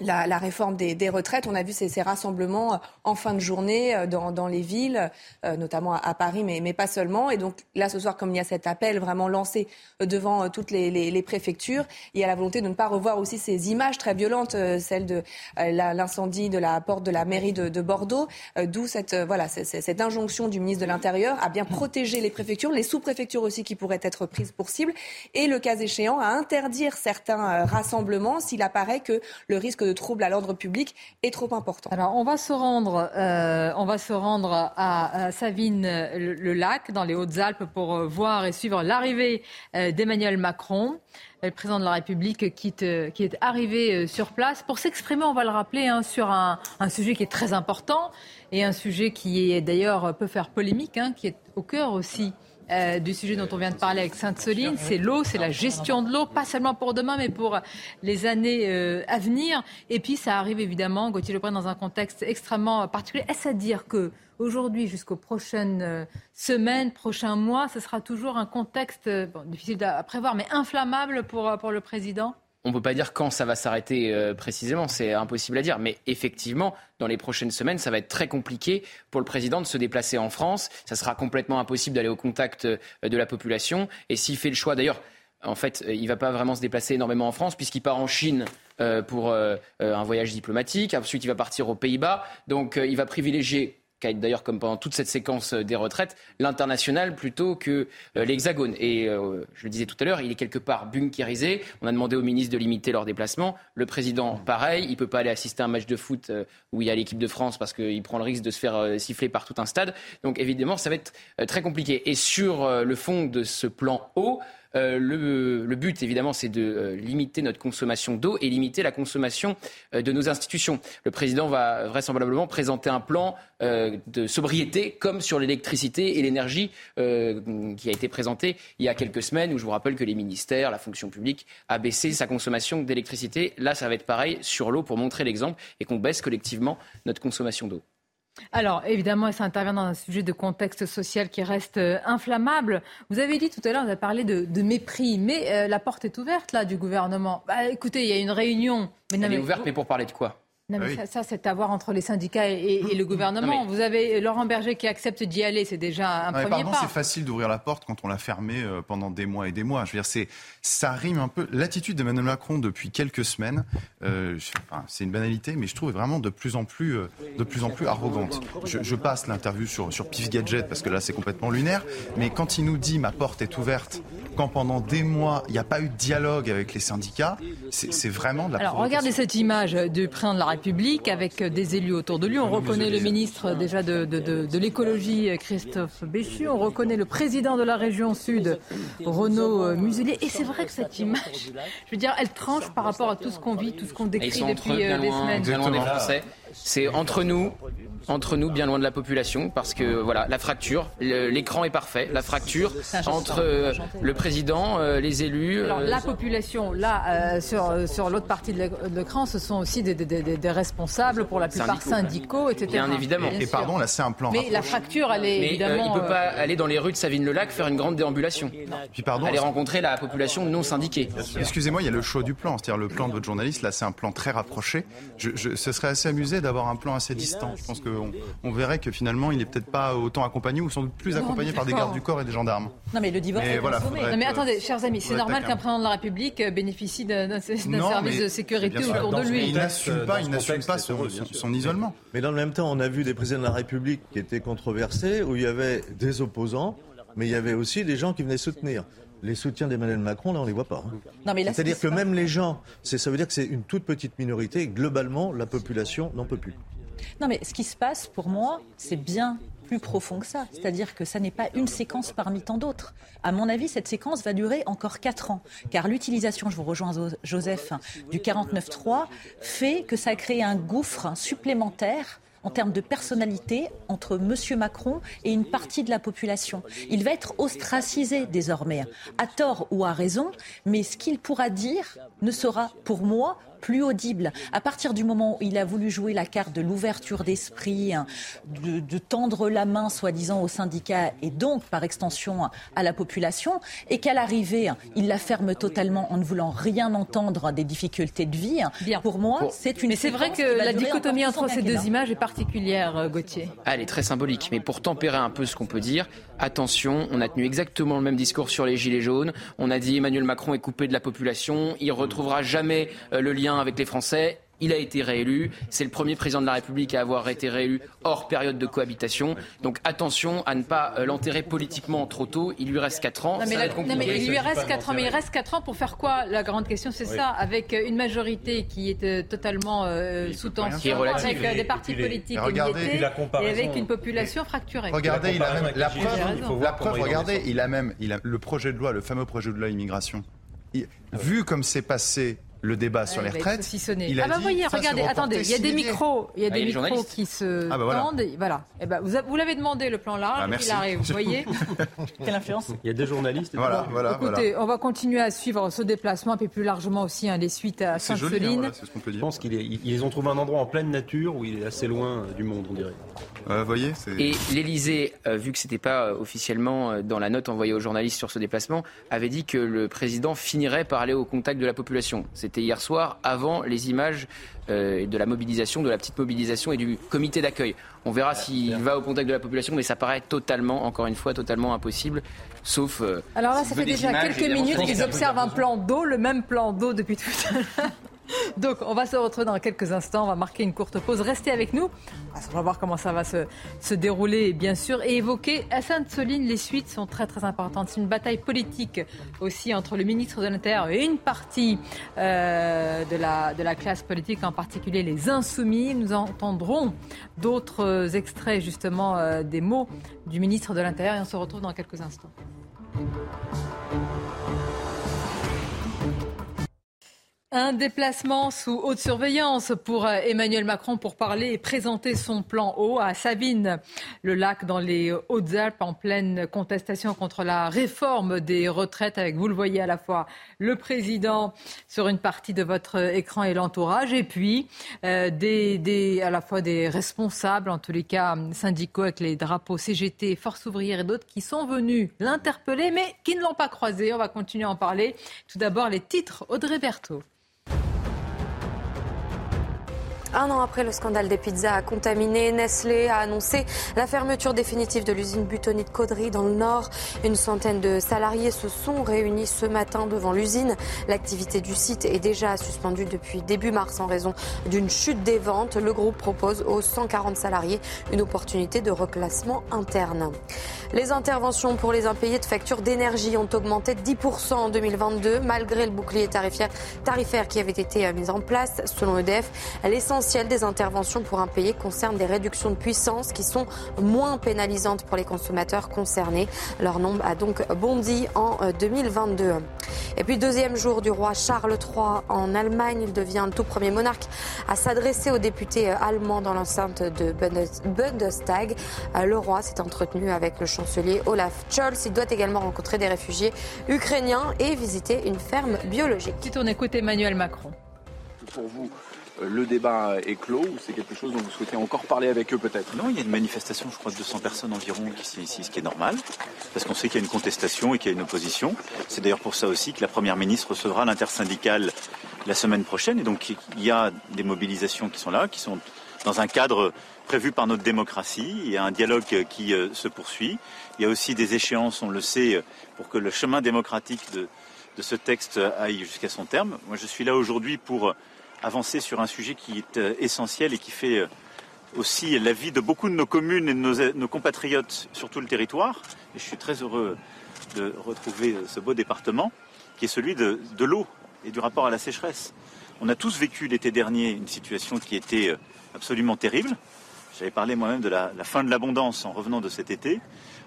la, réforme des, retraites. On a vu ces, rassemblements en fin de journée euh, dans, les villes, euh, notamment à, Paris, mais, pas seulement. Et donc là, ce soir, comme il y a cet appel vraiment lancé euh, devant toutes les, préfectures, il y a la volonté de ne pas revoir aussi ces images très violentes, celles de l'incendie de la porte de la mairie de, Bordeaux, d'où cette, voilà, cette injonction du ministre de l'Intérieur à bien protéger les préfectures, les sous-préfectures aussi qui pourraient être prises pour cible, et le cas échéant à interdire certains rassemblements s'il apparaît que le risque de troubles à l'ordre public est trop important. Alors, on va se rendre, euh, on va se rendre à, Savine-le-Lac, dans les Hautes-Alpes, pour euh, voir et suivre l'arrivée euh, d'Emmanuel Macron le président de la République qui, qui est arrivé sur place pour s'exprimer, on va le rappeler, hein, sur un, sujet qui est très important et un sujet qui est d'ailleurs peut faire polémique, hein, qui est au cœur aussi euh, du sujet dont on vient de parler avec Sainte-Soline, c'est l'eau, c'est la gestion de l'eau, pas seulement pour demain, mais pour les années euh, à venir. Et puis ça arrive évidemment, Gauthier Lebrun, dans un contexte extrêmement particulier. Est-ce à dire que aujourd'hui, jusqu'aux prochaines euh, semaines, prochains mois, ce sera toujours un contexte difficile à prévoir, mais inflammable pour, pour le président? On ne peut pas dire quand ça va s'arrêter euh, précisément, c'est impossible à dire. Mais effectivement, dans les prochaines semaines, ça va être très compliqué pour le président de se déplacer en France. Ça sera complètement impossible d'aller au contact euh, de la population. Et s'il fait le choix, d'ailleurs, en fait, euh, il ne va pas vraiment se déplacer énormément en France puisqu'il part en Chine pour un voyage diplomatique. Ensuite, il va partir aux Pays-Bas. Donc, il va privilégier d'ailleurs comme pendant toute cette séquence euh, des retraites, l'international plutôt que euh, l'hexagone. Et euh, je le disais tout à l'heure, il est quelque part bunkérisé. On a demandé au ministre de limiter leurs déplacements. Le président, pareil, il ne peut pas aller assister à un match de foot où il y a l'équipe de France parce qu'il prend le risque de se faire siffler par tout un stade. Donc évidemment, ça va être très compliqué. Et sur le fond de ce plan haut, euh, le, but, évidemment, c'est de euh, limiter notre consommation d'eau et limiter la consommation euh, de nos institutions. Le président va vraisemblablement présenter un plan de sobriété comme sur l'électricité et l'énergie qui a été présenté il y a quelques semaines, où je vous rappelle que les ministères, la fonction publique a baissé sa consommation d'électricité. Là, ça va être pareil sur l'eau pour montrer l'exemple et qu'on baisse collectivement notre consommation d'eau. Alors, évidemment, ça intervient dans un sujet de contexte social qui reste euh, inflammable. Vous avez dit tout à l'heure, vous avez parlé de, mépris, mais euh, la porte est ouverte, là, du gouvernement. Bah, écoutez, il y a une réunion. Mais Elle est ouverte, mais pour parler de quoi? Non, mais ah ça, c'est à voir entre les syndicats et, le gouvernement. Vous avez Laurent Berger qui accepte d'y aller, c'est déjà un premier pardon, C'est facile d'ouvrir la porte quand on l'a fermée euh, pendant des mois et des mois. Je veux dire, c'est, ça rime un peu. L'attitude d'Emmanuel Macron depuis quelques semaines, euh, c'est une banalité, mais je trouve vraiment de plus en plus, euh, de plus en plus arrogante. Je, passe l'interview sur, sur Pif Gadget parce que là, c'est complètement lunaire. Mais quand il nous dit ma porte est ouverte, quand pendant des mois, il n'y a pas eu de dialogue avec les syndicats, c'est, vraiment de la Alors, regardez cette image du président de la République avec des élus autour de lui. On reconnaît le ministre déjà de, de, l'écologie, Christophe Béchu. On reconnaît le président de la région Sud, Renaud Muselier. Et c'est vrai que cette image, je veux dire, elle tranche par rapport à tout ce qu'on vit, tout ce qu'on décrit depuis euh, des semaines. C'est entre nous, entre nous, bien loin de la population, parce que voilà, la fracture, l'écran est parfait, la fracture entre euh, le président, euh, les élus. Alors la population, là, sur, sur l'autre partie de l'écran, ce sont aussi des, des, responsables, pour la plupart syndicaux, etc. Bien évidemment. Et pardon, là, c'est un plan. Mais la fracture, elle est évidemment. il ne peut pas aller dans les rues de Savine-le-Lac faire une grande déambulation. Puis pardon. Aller rencontrer la population non syndiquée. Excusez-moi, il y a le choix du plan, c'est-à-dire le plan de votre journaliste. Là, c'est un plan très rapproché. Je, je, ce serait assez amusé d'avoir un plan assez distant. Je pense qu'on on verrait que finalement, il n'est peut-être pas autant accompagné ou sans doute plus accompagné par des gardes du corps et des gendarmes. Non, mais le divorce est voilà, Non, mais attendez, chers amis, c'est normal qu'un président de la République euh, bénéficie d'un service de sécurité autour de lui. Il n'assume pas, il n'assume pas son, isolement. Mais dans le même temps, on a vu des présidents de la République qui étaient controversés, où il y avait des opposants, mais il y avait aussi des gens qui venaient soutenir les soutiens d'Emmanuel Macron, là, on ne les voit pas. Hein. C'est-à-dire que même les gens, ça veut dire que c'est une toute petite minorité, et globalement, la population n'en peut plus. Non, mais ce qui se passe, pour moi, c'est bien plus profond que ça. C'est-à-dire que ça n'est pas une séquence parmi tant d'autres. À mon avis, cette séquence va durer encore 4 ans. Car l'utilisation, je vous rejoins Joseph, du 49.3 fait que ça a créé un gouffre supplémentaire en termes de personnalité entre M. Macron et une partie de la population. Il va être ostracisé désormais, à tort ou à raison, mais ce qu'il pourra dire ne sera pour moi plus audible. À partir du moment où il a voulu jouer la carte de l'ouverture d'esprit, hein, de, tendre la main, soi-disant, aux syndicats et donc, par extension, à la population, et qu'à l'arrivée, il la ferme totalement en ne voulant rien entendre des difficultés de vie, Bien. pour moi, c'est une. Mais c'est vrai que la dichotomie entre ces deux images est particulière, euh, Gauthier. elle est très symbolique, mais pour tempérer un peu ce qu'on peut dire, attention, on a tenu exactement le même discours sur les Gilets jaunes. On a dit Emmanuel Macron est coupé de la population, il retrouvera jamais euh, le lien avec les Français. Il a été réélu. C'est le premier président de la République à avoir été réélu hors période de cohabitation. Donc attention à ne pas euh, l'enterrer politiquement trop tôt. Il lui reste 4 ans. Non, mais, il lui reste 4 ans. Mais il reste 4 ans pour faire quoi? La grande question, c'est ça. Avec euh, une majorité qui est totalement sous tension, avec des partis politiques et, et avec une population fracturée. Regardez, il a même la preuve. La preuve regardez, il a même il a le projet de loi, le fameux projet de loi immigration. vu comme c'est passé le débat sur les retraites. Il a ah bah voyez, regardez, attendez, il y a des micros, il y a ah, des micros qui se ah bah voilà. tendent. Voilà. Et eh ben, vous, vous l'avez demandé le plan large, ah, il arrive. Vous voyez Quelle influence? Il y a des journalistes. Voilà, voilà. Écoutez, on va continuer à suivre ce déplacement, et plus largement aussi hein, les suites à Sainte-Soline. Hein, Je pense qu'ils ont trouvé un endroit en pleine nature où il est assez loin euh, du monde, on dirait. Euh, voyez, et l'Elysée, euh, vu que ce n'était pas euh, officiellement dans la note envoyée aux journalistes sur ce déplacement, avait dit que le président finirait par aller au contact de la population. C'était hier soir, avant les images de la mobilisation, de la petite mobilisation et du comité d'accueil. On verra s'il va au contact de la population, mais ça paraît totalement, encore une fois, totalement impossible. Sauf. Alors là, ça fait déjà quelques minutes qu'ils observent un plan d'eau, le même plan d'eau depuis tout à l'heure. Donc, on va se retrouver dans quelques instants. On va marquer une courte pause. Restez avec nous. On va voir comment ça va se, dérouler, bien sûr. Et évoquer à Sainte-Soline, les suites sont très, très importantes. C'est une bataille politique aussi entre le ministre de l'Intérieur et une partie euh, de, la, de la classe politique, en particulier les Insoumis. Nous entendrons d'autres extraits, justement, euh, des mots du ministre de l'Intérieur. Et on se retrouve dans quelques instants. Un déplacement sous haute surveillance pour euh, Emmanuel Macron pour parler et présenter son plan eau à Sabine, le lac dans les Hautes-Alpes en pleine contestation contre la réforme des retraites avec, vous le voyez à la fois, le président sur une partie de votre écran et l'entourage et puis euh, à la fois des responsables, en tous les cas syndicaux avec les drapeaux CGT, Force ouvrière et d'autres qui sont venus l'interpeller mais qui ne l'ont pas croisé. On va continuer à en parler. Tout d'abord les titres Audrey Berthaud. Un an après le scandale des pizzas contaminées, Nestlé a annoncé la fermeture définitive de l'usine Butonite Caudry dans le Nord. Une centaine de salariés se sont réunis ce matin devant l'usine. L'activité du site est déjà suspendue depuis début mars en raison d'une chute des ventes. Le groupe propose aux 140 salariés une opportunité de reclassement interne. Les interventions pour les impayés de factures d'énergie ont augmenté de 10% en 2022 malgré le bouclier tarifaire, tarifaire qui avait été mis en place selon EDF. L'essence l'essentiel des interventions pour un pays concerne des réductions de puissance qui sont moins pénalisantes pour les consommateurs concernés. Leur nombre a donc bondi en 2022. Euh, Et puis deuxième jour du roi Charles III en Allemagne, il devient le tout premier monarque à s'adresser aux députés euh, allemands dans l'enceinte de Bundestag. Euh, le roi s'est entretenu avec le chancelier Olaf Scholz. Il doit également rencontrer des réfugiés ukrainiens et visiter une ferme biologique. Qui on écoute Emmanuel Macron. Pour vous, le débat est clos ou c'est quelque chose dont vous souhaitez encore parler avec eux peut-être? Non, il y a une manifestation, je crois, de 200 personnes environ qui ici, ce qui est normal, parce qu'on sait qu'il y a une contestation et qu'il y a une opposition. C'est d'ailleurs pour ça aussi que la Première ministre recevra l'intersyndicale la semaine prochaine. Et donc il y a des mobilisations qui sont là, qui sont dans un cadre prévu par notre démocratie. Il y a un dialogue qui euh, se poursuit. Il y a aussi des échéances, on le sait, pour que le chemin démocratique de, de ce texte aille jusqu'à son terme. Moi, je suis là aujourd'hui pour avancer sur un sujet qui est euh, essentiel et qui fait euh, aussi la vie de beaucoup de nos communes et de nos, compatriotes sur tout le territoire. Et je suis très heureux de retrouver euh, ce beau département qui est celui de, l'eau et du rapport à la sécheresse. On a tous vécu l'été dernier une situation qui était absolument terrible. J'avais parlé moi-même de la, fin de l'abondance en revenant de cet été.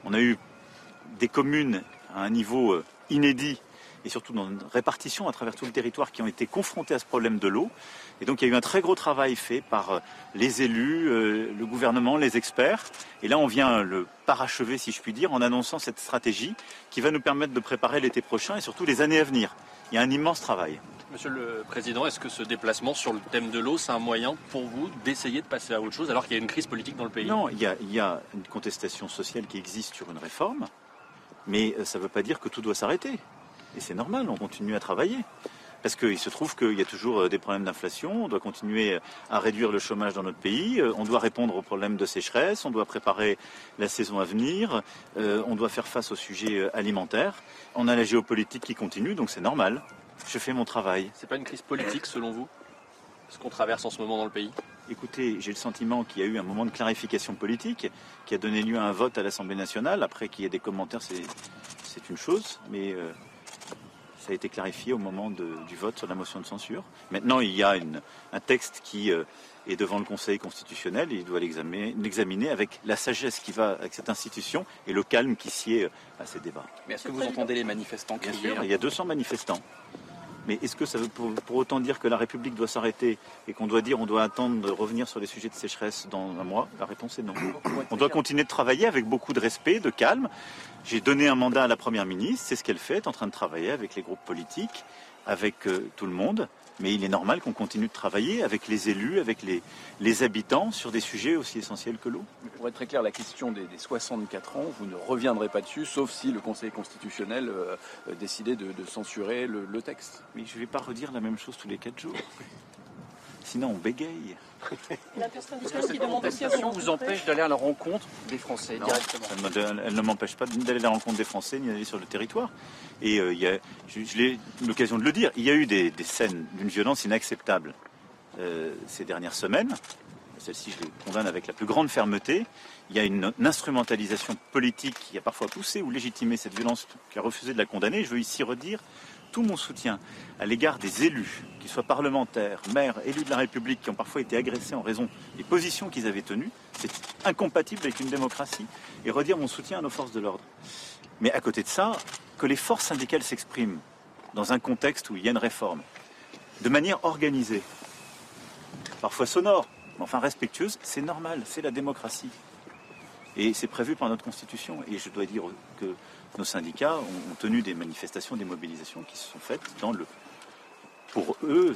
On a eu des communes à un niveau inédit et surtout dans une répartition à travers tout le territoire qui ont été confrontés à ce problème de l'eau. Et donc il y a eu un très gros travail fait par euh, les élus, euh, le gouvernement, les experts. Et là, on vient le parachever, si je puis dire, en annonçant cette stratégie qui va nous permettre de préparer l'été prochain et surtout les années à venir. Il y a un immense travail. Monsieur le Président, est-ce que ce déplacement sur le thème de l'eau, c'est un moyen pour vous d'essayer de passer à autre chose alors qu'il y a une crise politique dans le pays? Non, il y, a, il y a une contestation sociale qui existe sur une réforme, mais euh, ça ne veut pas dire que tout doit s'arrêter. Et c'est normal, on continue à travailler. Parce qu'il se trouve qu'il y a toujours euh, des problèmes d'inflation, on doit continuer à réduire le chômage dans notre pays, euh, on doit répondre aux problèmes de sécheresse, on doit préparer la saison à venir, euh, on doit faire face aux sujets alimentaires. On a la géopolitique qui continue, donc c'est normal. Je fais mon travail. C'est pas une crise politique selon vous Ce qu'on traverse en ce moment dans le pays? Écoutez, j'ai le sentiment qu'il y a eu un moment de clarification politique qui a donné lieu à un vote à l'Assemblée nationale. Après qu'il y ait des commentaires, c'est une chose, mais ça a été clarifié au moment du vote sur la motion de censure. Maintenant, il y a un texte qui euh, est devant le Conseil constitutionnel et il doit l'examiner avec la sagesse qui va avec cette institution et le calme qui sied euh, à ces débats. Mais est-ce que vous entendez les manifestants crier Il y a 200 manifestants. Mais est-ce que ça veut pour, autant dire que la République doit s'arrêter et qu'on doit dire on doit attendre de revenir sur les sujets de sécheresse dans un mois? La réponse est non. On doit continuer de travailler avec beaucoup de respect, de calme. J'ai donné un mandat à la Première ministre, c'est ce qu'elle fait, elle est en train de travailler avec les groupes politiques, avec euh, tout le monde. Mais il est normal qu'on continue de travailler avec les élus, avec les, les habitants sur des sujets aussi essentiels que l'eau. Pour être très clair, la question des, 64 ans, vous ne reviendrez pas dessus, sauf si le Conseil constitutionnel euh, euh, décidait de, censurer le, le, texte. Mais je ne vais pas redire la même chose tous les 4 jours. Sinon, on bégaye. La qui vous empêche d'aller à la rencontre des Français directement Elle, ne m'empêche pas d'aller à la rencontre des Français ni d'aller sur le territoire. Et euh, il y a, je, l'ai l'occasion de le dire, il y a eu des, scènes d'une violence inacceptable euh, ces dernières semaines. Celle-ci, je les condamne avec la plus grande fermeté. Il y a une, une, instrumentalisation politique qui a parfois poussé ou légitimé cette violence, qui a refusé de la condamner. Je veux ici redire tout mon soutien à l'égard des élus, qu'ils soient parlementaires, maires, élus de la République, qui ont parfois été agressés en raison des positions qu'ils avaient tenues. C'est incompatible avec une démocratie. Et redire mon soutien à nos forces de l'ordre. Mais à côté de ça, que les forces syndicales s'expriment dans un contexte où il y a une réforme, de manière organisée, parfois sonore, mais enfin respectueuse, c'est normal, c'est la démocratie. Et c'est prévu par notre Constitution. Et je dois dire que nos syndicats ont, tenu des manifestations, des mobilisations qui se sont faites dans le, pour eux,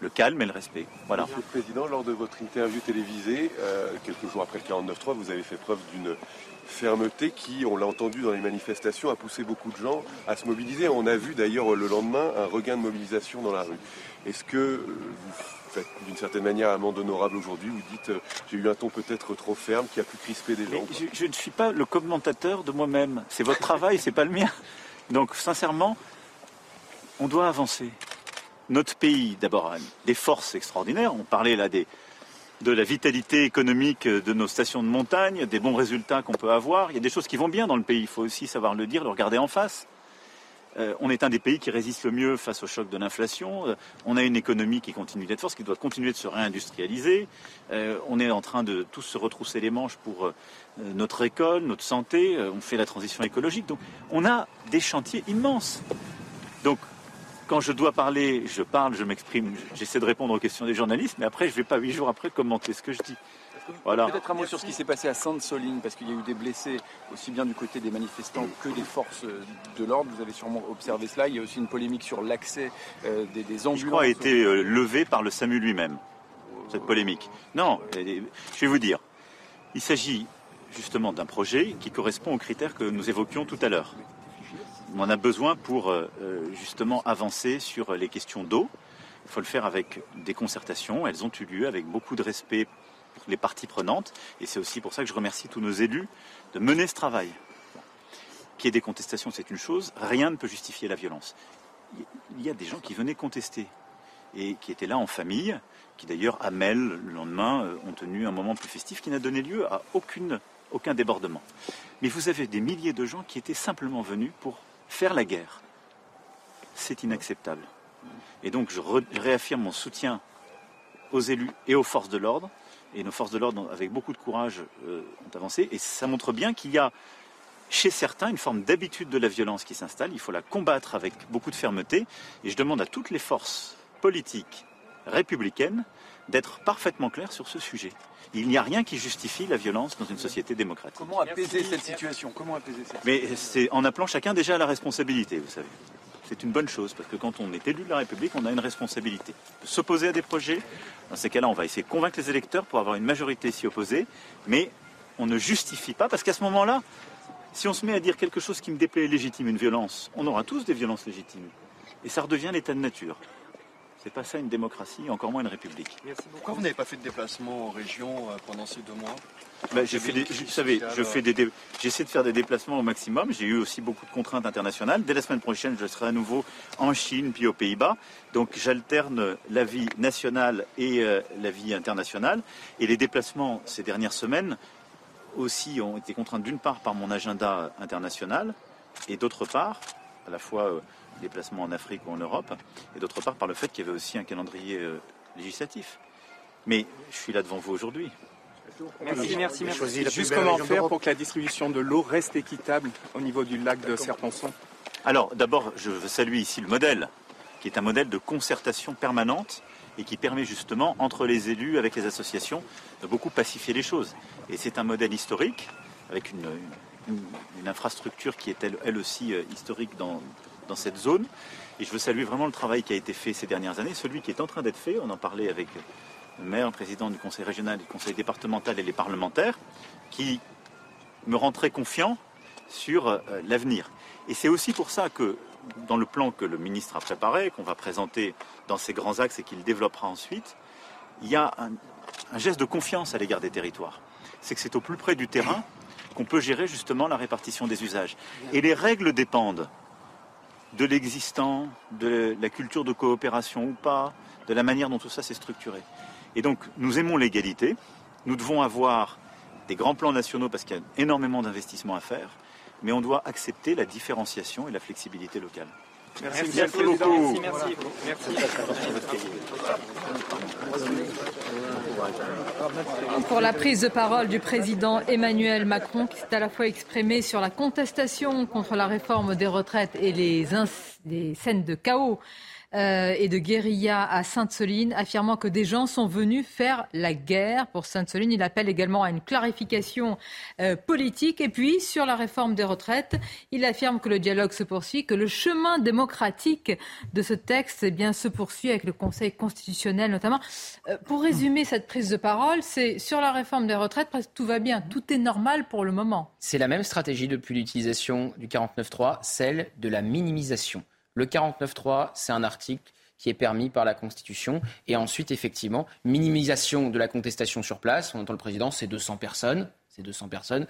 le calme et le respect. Monsieur le Président, lors de votre interview télévisée, euh, quelques jours après le 49-3, vous avez fait preuve d'une fermeté qui, on l'a entendu dans les manifestations, a poussé beaucoup de gens à se mobiliser. On a vu d'ailleurs le lendemain un regain de mobilisation dans la rue. Est-ce que vous faites d'une certaine manière amende honorable aujourd'hui Vous dites euh, j'ai eu un ton peut-être trop ferme qui a pu crisper des gens je, je, ne suis pas le commentateur de moi-même. C'est votre travail, c'est pas le mien. Donc sincèrement, on doit avancer. Notre pays, d'abord, a des forces extraordinaires. On parlait là des, de la vitalité économique de nos stations de montagne, des bons résultats qu'on peut avoir. Il y a des choses qui vont bien dans le pays, il faut aussi savoir le dire, le regarder en face. Euh, on est un des pays qui résiste le mieux face au choc de l'inflation. Euh, on a une économie qui continue d'être forte, qui doit continuer de se réindustrialiser. Euh, on est en train de tous se retrousser les manches pour notre école, notre santé. on fait la transition écologique. Donc on a des chantiers immenses. Donc quand je dois parler, je parle, je m'exprime, j'essaie de répondre aux questions des journalistes, mais après, je ne vais pas huit jours après commenter ce que je dis. Voilà. Peut-être un mot sur ce qui s'est passé à Sainte-Soline, parce qu'il y a eu des blessés aussi bien du côté des manifestants que des forces de l'ordre. Vous avez sûrement observé cela. Il y a aussi une polémique sur l'accès euh, des, des ambulances. Je crois a été euh, levée par le SAMU lui-même, cette polémique. Non, je vais vous dire. Il s'agit justement d'un projet qui correspond aux critères que nous évoquions tout à l'heure on en a besoin pour euh, euh, justement avancer sur les questions d'eau. Il faut le faire avec des concertations. Elles ont eu lieu avec beaucoup de respect les parties prenantes. Et c'est aussi pour ça que je remercie tous nos élus de mener ce travail. Qu'il y ait des contestations, c'est une chose. Rien ne peut justifier la violence. Il y a des gens qui venaient contester et qui étaient là en famille, qui d'ailleurs à Mel, le lendemain, euh, ont tenu un moment plus festif qui n'a donné lieu à aucune, aucun débordement. Mais vous avez des milliers de gens qui étaient simplement venus pour faire la guerre. C'est inacceptable. Et donc je, réaffirme mon soutien aux élus et aux forces de l'ordre. Et nos forces de l'ordre, avec beaucoup de courage, euh, ont avancé. Et ça montre bien qu'il y a chez certains une forme d'habitude de la violence qui s'installe. Il faut la combattre avec beaucoup de fermeté. Et je demande à toutes les forces politiques républicaines d'être parfaitement claires sur ce sujet. Il n'y a rien qui justifie la violence dans une société démocratique. Comment apaiser cette situation? Comment apaiser Mais c'est en appelant chacun déjà à la responsabilité, vous savez. C'est une bonne chose, parce que quand on est élu de la République, on a une responsabilité. S'opposer à des projets, dans ces cas-là, on va essayer de convaincre les électeurs pour avoir une majorité s'y opposer, mais on ne justifie pas, parce qu'à ce moment-là, si on se met à dire quelque chose qui me déplaît légitime, une violence, on aura tous des violences légitimes. Et ça redevient l'état de nature. C'est pas ça une démocratie, encore moins une république. Merci Pourquoi vous n'avez pas fait de déplacement en région euh, pendant ces deux mois? Bah, j'ai vous savez, j'essaie de faire des déplacements au maximum. J'ai eu aussi beaucoup de contraintes internationales. Dès la semaine prochaine, je serai à nouveau en Chine puis aux Pays-Bas. Donc j'alterne la vie nationale et euh, la vie internationale. Et les déplacements ces dernières semaines aussi ont été contraints d'une part par mon agenda international et d'autre part, à la fois euh, déplacements en Afrique ou en Europe, et d'autre part par le fait qu'il y avait aussi un calendrier euh, législatif. Mais je suis là devant vous aujourd'hui. Merci, merci, merci. Juste comment faire pour que la distribution de l'eau reste équitable au niveau du lac de Serponçon Alors, d'abord, je veux saluer ici le modèle, qui est un modèle de concertation permanente et qui permet justement, entre les élus, avec les associations, de beaucoup pacifier les choses. Et c'est un modèle historique, avec une, infrastructure qui est elle aussi euh, historique dans, dans cette zone. Et je veux saluer vraiment le travail qui a été fait ces dernières années, celui qui est en train d'être fait. On en parlait avec le maire, le président du conseil régional, du conseil départemental et les parlementaires, qui me rend très confiant sur euh, l'avenir. Et c'est aussi pour ça que dans le plan que le ministre a préparé, qu'on va présenter dans ses grands axes et qu'il développera ensuite, il y a un, un geste de confiance à l'égard des territoires. C'est que c'est au plus près du terrain qu'on peut gérer justement la répartition des usages. Et les règles dépendent de l'existant, de la culture de coopération ou pas, de la manière dont tout ça s'est structuré. Et donc, nous aimons l'égalité. Nous devons avoir des grands plans nationaux parce qu'il y a énormément d'investissements à faire, mais on doit accepter la différenciation et la flexibilité locale. Merci, beaucoup. Merci, Pour la prise de parole du président Emmanuel Macron, qui s'est à la fois exprimé sur la contestation contre la réforme des retraites et les, les scènes de chaos euh, et de guérilla à Sainte-Soline, affirmant que des gens sont venus faire la guerre pour Sainte-Soline. Il appelle également à une clarification euh, politique. Et puis, sur la réforme des retraites, il affirme que le dialogue se poursuit, que le chemin démocratique de ce texte eh bien, se poursuit avec le Conseil constitutionnel notamment. Euh, pour résumer cette prise de parole, c'est sur la réforme des retraites, presque tout va bien, tout est normal pour le moment. C'est la même stratégie depuis l'utilisation du 49.3, celle de la minimisation. Le 49.3, c'est un article qui est permis par la Constitution. Et ensuite, effectivement, minimisation de la contestation sur place. On entend le président, c'est 200 personnes. C'est 200 personnes.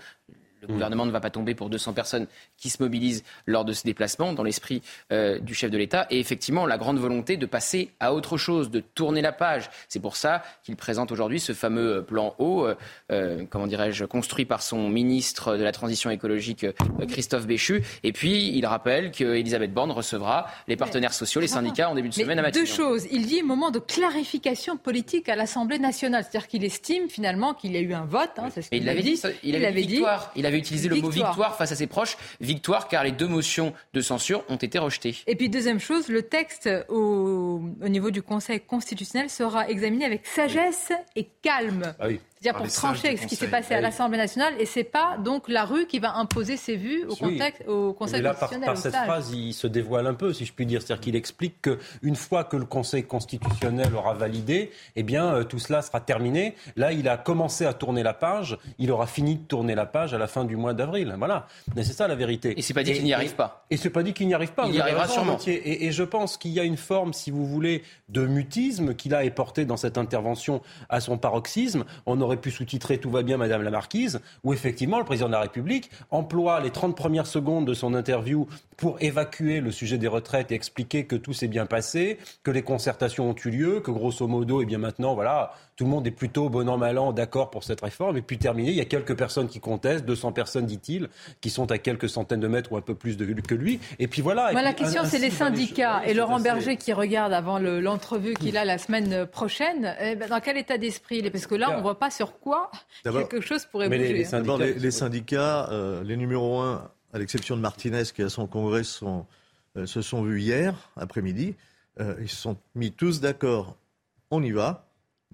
Le gouvernement ne va pas tomber pour 200 personnes qui se mobilisent lors de ce déplacement, dans l'esprit euh, du chef de l'État. Et effectivement, la grande volonté de passer à autre chose, de tourner la page. C'est pour ça qu'il présente aujourd'hui ce fameux plan haut, euh, euh, comment dirais-je, construit par son ministre de la Transition écologique, Christophe Béchu. Et puis, il rappelle qu'Elisabeth Borne recevra les partenaires sociaux, les syndicats en début de semaine à Matignon. Deux choses. Il dit moment de clarification politique à l'Assemblée nationale. C'est-à-dire qu'il estime finalement qu'il y a eu un vote. Hein, ce il, avait dit. Il, avait dit. Il avait utiliser le mot victoire face à ses proches. Victoire car les deux motions de censure ont été rejetées. Et puis deuxième chose, le texte au, au niveau du Conseil constitutionnel sera examiné avec sagesse et calme. Ah oui dire pour trancher avec ce qui s'est passé à l'Assemblée nationale. Et c'est pas donc la rue qui va imposer ses vues au, contexte, au Conseil là, constitutionnel. Par, par cette phrase, il se dévoile un peu, si je puis dire. C'est-à-dire qu'il explique qu'une fois que le Conseil constitutionnel aura validé, eh bien, euh, tout cela sera terminé. Là, il a commencé à tourner la page. Il aura fini de tourner la page à la fin du mois d'avril. Voilà. Mais c'est ça la vérité. Et c'est pas dit qu'il n'y arrive pas. Et c'est pas dit qu'il n'y arrive pas. Il y arrivera sûrement. Et, et je pense qu'il y a une forme, si vous voulez, de mutisme qu'il a porté dans cette intervention à son paroxysme. On aurait aurait pu sous-titrer Tout va bien, Madame la Marquise, où effectivement le président de la République emploie les 30 premières secondes de son interview pour évacuer le sujet des retraites et expliquer que tout s'est bien passé, que les concertations ont eu lieu, que grosso modo, et eh bien maintenant, voilà, tout le monde est plutôt bon an, mal an d'accord pour cette réforme. Et puis terminé, il y a quelques personnes qui contestent, 200 personnes, dit-il, qui sont à quelques centaines de mètres ou un peu plus de que lui. Et puis voilà. la question, c'est les syndicats. et Laurent Berger qui regarde avant l'entrevue qu'il a la semaine prochaine, eh ben, dans quel état d'esprit il est? Parce que là, on ne voit pas sur quoi quelque chose pourrait bouger. Les, syndicats, les, syndicats euh, les numéros 1, à l'exception de Martinez qui à son congrès sont, euh, se sont vus hier après-midi, euh, ils se sont mis tous d'accord. On y va,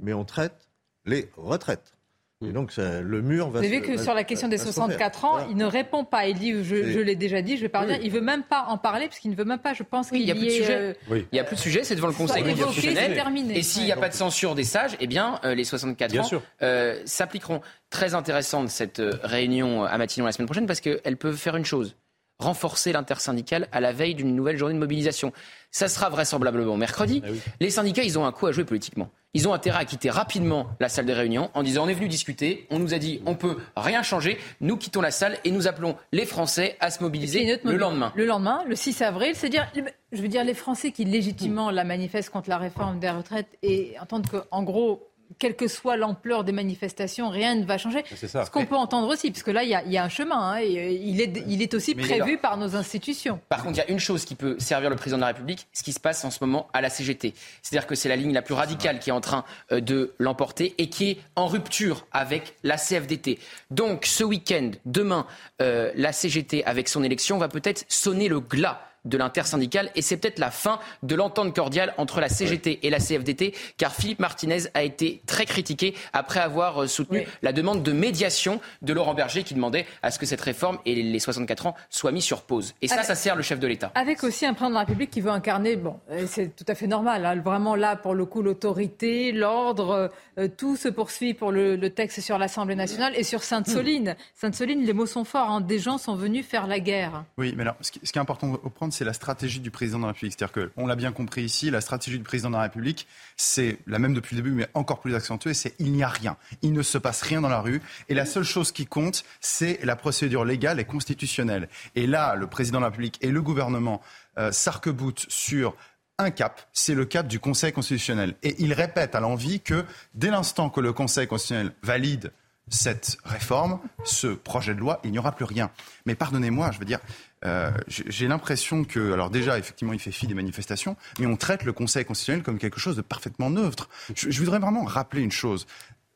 mais on traite les retraites. Et donc le mur va. Vous avez vu que sur la question des 64 ans, il ne répond pas. Il dit, je, l'ai déjà dit, je vais pas revenir. Il veut même pas en parler parce qu'il ne veut même pas. Je pense qu'il y, a plus de sujet. Euh, il y a plus de sujet. C'est devant le Conseil constitutionnel. Et s'il n'y a pas de censure des sages, eh bien euh, les 64 ans euh, s'appliqueront. Très intéressante cette réunion à Matignon la semaine prochaine parce qu'elle peut faire une chose renforcer l'intersyndicale à la veille d'une nouvelle journée de mobilisation. Ça sera vraisemblablement mercredi. Ah Les syndicats, ils ont un coup à jouer politiquement. Ils ont intérêt à quitter rapidement la salle des réunions en disant on est venu discuter, on nous a dit on peut rien changer, nous quittons la salle et nous appelons les Français à se mobiliser le lendemain. Le lendemain, le 6 avril, c'est dire, je veux dire les Français qui légitimement la manifestent contre la réforme des retraites et entendent qu'en gros quelle que soit l'ampleur des manifestations, rien ne va changer. Ce qu'on peut entendre aussi, parce que là, il y, a, un chemin, hein, et euh, il, est, il est aussi prévu par nos institutions. Par contre, il y a une chose qui peut servir le président de la République, ce qui se passe en ce moment à la CGT. C'est-à-dire que c'est la ligne la plus radicale qui est en train euh, de l'emporter et qui est en rupture avec la CFDT. Donc, ce week-end, demain, euh, la CGT, avec son élection, va peut-être sonner le glas de l'intersyndicale et c'est peut-être la fin de l'entente cordiale entre la CGT et la CFDT car Philippe Martinez a été très critiqué après avoir euh, soutenu la demande de médiation de Laurent Berger qui demandait à ce que cette réforme et les 64 ans soient mis sur pause. Et ça, ça sert le chef de l'État. Avec aussi un président de la République qui veut incarner, bon, euh, c'est tout à fait normal, hein, vraiment là pour le coup l'autorité, l'ordre, euh, tout se poursuit pour le, texte sur l'Assemblée nationale et sur Sainte-Soline. Sainte-Soline, les mots sont forts, hein, des gens sont venus faire la guerre. Oui, mais alors ce qui, ce qui est important de prendre c'est la stratégie du président de la République. C'est-à-dire qu'on l'a bien compris ici, la stratégie du président de la République, c'est la même depuis le début, mais encore plus accentuée, c'est il n'y a rien. Il ne se passe rien dans la rue. Et la seule chose qui compte, c'est la procédure légale et constitutionnelle. Et là, le président de la République et le gouvernement euh, s'arc-boutent sur un cap, c'est le cap du Conseil constitutionnel. Et il répète à l'envie que dès l'instant que le Conseil constitutionnel valide cette réforme, ce projet de loi, il n'y aura plus rien. Mais pardonnez-moi, je veux dire, euh, j'ai l'impression que, alors déjà, effectivement, il fait fi des manifestations, mais on traite le Conseil constitutionnel comme quelque chose de parfaitement neutre. Je, je voudrais vraiment rappeler une chose.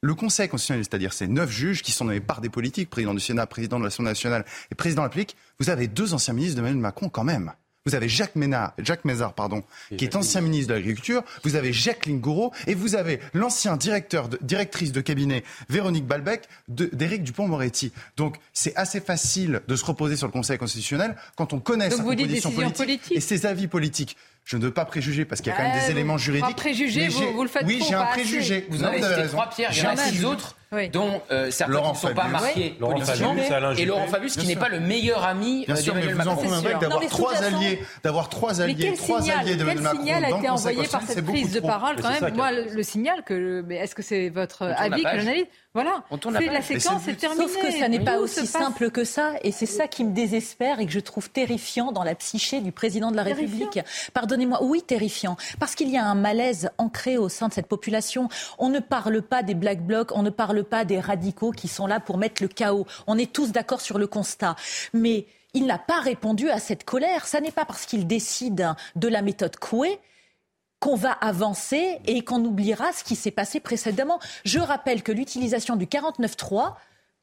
Le Conseil constitutionnel, c'est-à-dire ces neuf juges qui sont nommés par des politiques, président du Sénat, président de l'Assemblée nationale et président de la République, vous avez deux anciens ministres de Emmanuel Macron quand même. Vous avez Jacques Ménard, Jacques Mézard, pardon, qui est ancien ministre de l'Agriculture. Vous avez Jacqueline Gouraud et vous avez l'ancien directeur, de, directrice de cabinet Véronique Balbec d'Éric Dupont-Moretti. Donc c'est assez facile de se reposer sur le Conseil constitutionnel quand on connaît sa composition politique et ses avis politiques. Je ne veux pas préjuger parce qu'il y a quand même des éléments juridiques. préjuger, vous, vous, le faites Oui, j'ai un préjugé. Vous, avez, raison. trois pierres, il y en autres dont euh, certains qui ne sont pas marqués politiquement, et Laurent Fabius qui n'est pas le meilleur ami euh, d'Emmanuel Macron. Vous en d'avoir trois alliés, d'avoir trois alliés, trois alliés Quel signal a été envoyé par cette prise de parole quand même Moi, le signal que, est-ce que c'est votre avis que j'analyse voilà, c'est la séquence, c'est terminé. Sauf que ça n'est pas aussi simple que ça, et c'est ça qui me désespère et que je trouve terrifiant dans la psyché du président de la République. Pardonnez-moi, oui, terrifiant, parce qu'il y a un malaise ancré au sein de cette population. On ne parle pas des black blocs, on ne parle pas des radicaux qui sont là pour mettre le chaos. On est tous d'accord sur le constat, mais il n'a pas répondu à cette colère. Ça n'est pas parce qu'il décide de la méthode Coué qu'on va avancer et qu'on oubliera ce qui s'est passé précédemment. Je rappelle que l'utilisation du 49.3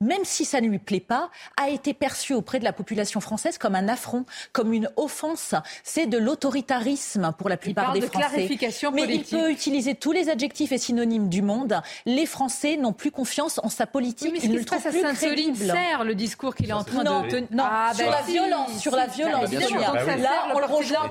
même si ça ne lui plaît pas, a été perçu auprès de la population française comme un affront, comme une offense. C'est de l'autoritarisme pour la plupart des Français. Mais il peut utiliser tous les adjectifs et synonymes du monde. Les Français n'ont plus confiance en sa politique. mais ce Ils ne le trouvent plus crédible. sert le discours qu'il est en train non, de tenir. Non, ah, sur, ben la violence, sur la violence, bien sûr. Là, on le rejoint,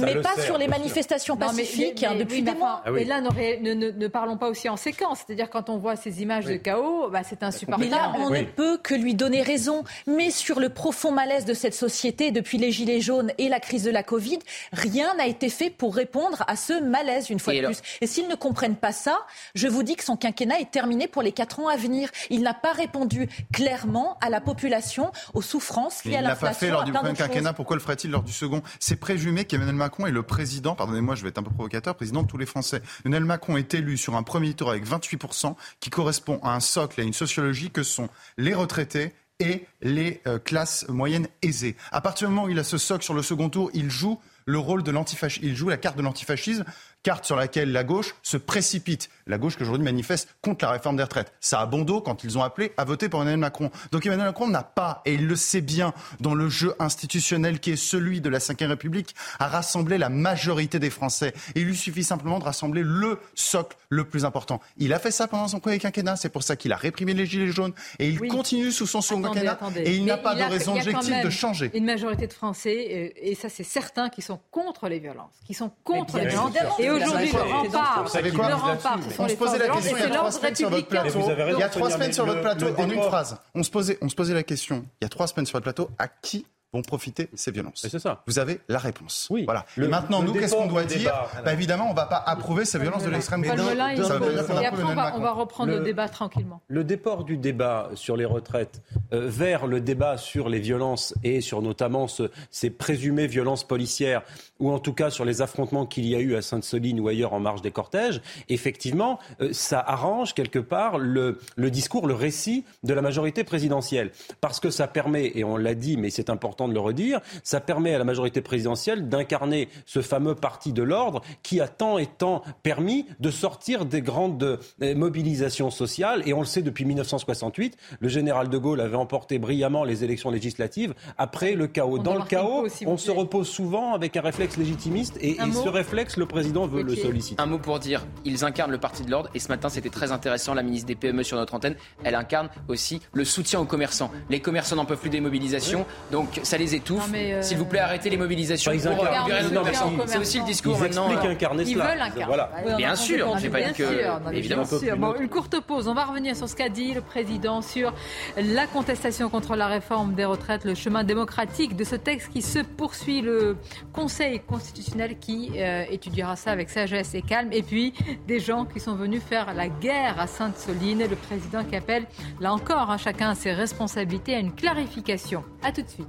mais pas sur les manifestations pacifiques depuis des mois. Mais là, ne parlons pas aussi en séquence. C'est-à-dire quand on voit ces images de chaos, bah, c'est insupportable là, on ne peut que lui donner raison. Mais sur le profond malaise de cette société, depuis les Gilets jaunes et la crise de la Covid, rien n'a été fait pour répondre à ce malaise, une fois de plus. Et s'ils ne comprennent pas ça, je vous dis que son quinquennat est terminé pour les quatre ans à venir. Il n'a pas répondu clairement à la population, aux souffrances liées à l'inflation. Il l'a pas fait lors du premier quinquennat. Pourquoi le ferait-il lors du second? C'est présumé qu'Emmanuel Macron est le président, pardonnez-moi, je vais être un peu provocateur, président de tous les Français. Emmanuel Macron est élu sur un premier tour avec 28%, qui correspond à un socle, à une sociologie que sont les retraités et les euh, classes moyennes aisées. À partir du moment où il a ce socle sur le second tour, il joue le rôle de l'antifascisme, il joue la carte de l'antifascisme carte sur laquelle la gauche se précipite. La gauche qui aujourd'hui manifeste contre la réforme des retraites. Ça a bon dos quand ils ont appelé à voter pour Emmanuel Macron. Donc Emmanuel Macron n'a pas, et il le sait bien, dans le jeu institutionnel qui est celui de la Ve République, à rassembler la majorité des Français. Et il lui suffit simplement de rassembler le socle le plus important. Il a fait ça pendant son premier quinquennat, c'est pour ça qu'il a réprimé les Gilets jaunes, et il continue sous son second quinquennat, et il n'a pas de raison objective de changer. Une majorité de Français, euh, et ça c'est certain, qui sont contre les violences, qui sont contre les violences. Et aujourd'hui, le rempart, le rempart, on se posait la question il y a trois semaines sur votre plateau. Il y a trois semaines sur votre plateau, en une phrase. On se posait, on se posait la question. Il y a trois semaines sur votre plateau. À qui vont profiter ces violences. C'est ça. Vous avez la réponse. Oui. Voilà. et maintenant, nous, qu'est-ce qu'on doit dire bah, Évidemment, on ne va pas approuver ces violences de l'extrême droite. Et après, on va, reprendre le, débat tranquillement. Le déport du débat sur les retraites euh, vers le débat sur les violences et sur notamment ces présumées violences policières, ou en tout cas sur les affrontements qu'il y a eu à Sainte-Soline ou ailleurs en marge des cortèges, effectivement, euh, ça arrange quelque part le, le discours, le récit de la majorité présidentielle. Parce que ça permet, et on l'a dit, mais c'est important de le redire, ça permet à la majorité présidentielle d'incarner ce fameux parti de l'ordre qui a tant et tant permis de sortir des grandes euh, mobilisations sociales. Et on le sait depuis 1968, le général de Gaulle avait emporté brillamment les élections législatives après le chaos. Dans le chaos, on se repose souvent avec un réflexe légitimiste et, ce réflexe, le président veut le solliciter. Un mot pour dire, ils incarnent le parti de l'ordre et ce matin c'était très intéressant, la ministre des PME sur notre antenne, elle incarne aussi le soutien aux commerçants. Les commerçants n'en peuvent plus des mobilisations, donc ça les étouffe. Euh, S'il vous plaît, arrêtez les mobilisations pour C'est aussi le discours ils maintenant. incarner Ils veulent incarner. Voilà. bien sûr, j'ai pas dit que. Évidemment. Bon, une courte pause. On va revenir sur ce qu'a dit le président sur la contestation contre la réforme des retraites, le chemin démocratique de ce texte qui se poursuit. Le Conseil constitutionnel qui euh, étudiera ça avec sagesse et calme. Et puis des gens qui sont venus faire la guerre à Sainte-Soline. Le président qui appelle, là encore, hein, chacun à ses responsabilités, à une clarification. A tout de suite.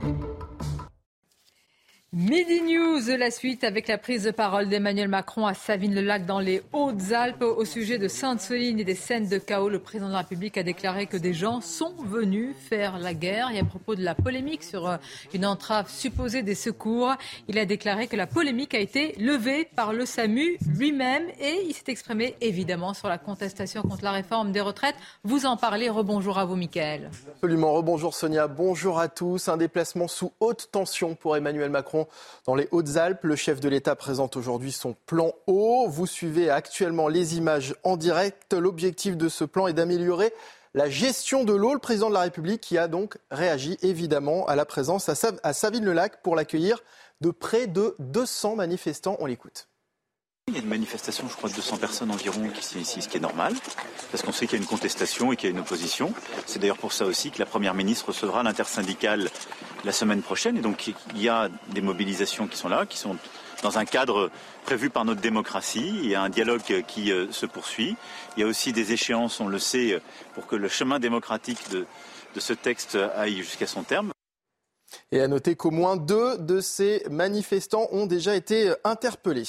Thank you. Midi News, la suite avec la prise de parole d'Emmanuel Macron à Savine-le-Lac dans les Hautes-Alpes au sujet de Sainte-Soline et des scènes de chaos. Le président de la République a déclaré que des gens sont venus faire la guerre. Et à propos de la polémique sur euh, une entrave supposée des secours, il a déclaré que la polémique a été levée par le SAMU lui-même et il s'est exprimé évidemment sur la contestation contre la réforme des retraites. Vous en parlez. Rebonjour à vous, Mickaël. Absolument. Rebonjour, Sonia. Bonjour à tous. Un déplacement sous haute tension pour Emmanuel Macron dans les Hautes-Alpes. Le chef de l'État présente aujourd'hui son plan eau. Vous suivez actuellement les images en direct. L'objectif de ce plan est d'améliorer la gestion de l'eau. Le président de la République qui a donc réagi évidemment à la présence à Savine-le-Lac pour l'accueillir de près de 200 manifestants. On l'écoute. Il y a une manifestation, je crois, de 200 personnes environ qui sont ici, ce qui est normal, parce qu'on sait qu'il y a une contestation et qu'il y a une opposition. C'est d'ailleurs pour ça aussi que la Première ministre recevra l'intersyndicale la semaine prochaine. Et donc il y a des mobilisations qui sont là, qui sont dans un cadre prévu par notre démocratie. Il y a un dialogue qui euh, se poursuit. Il y a aussi des échéances, on le sait, pour que le chemin démocratique de, de ce texte aille jusqu'à son terme. Et à noter qu'au moins deux de ces manifestants ont déjà été interpellés.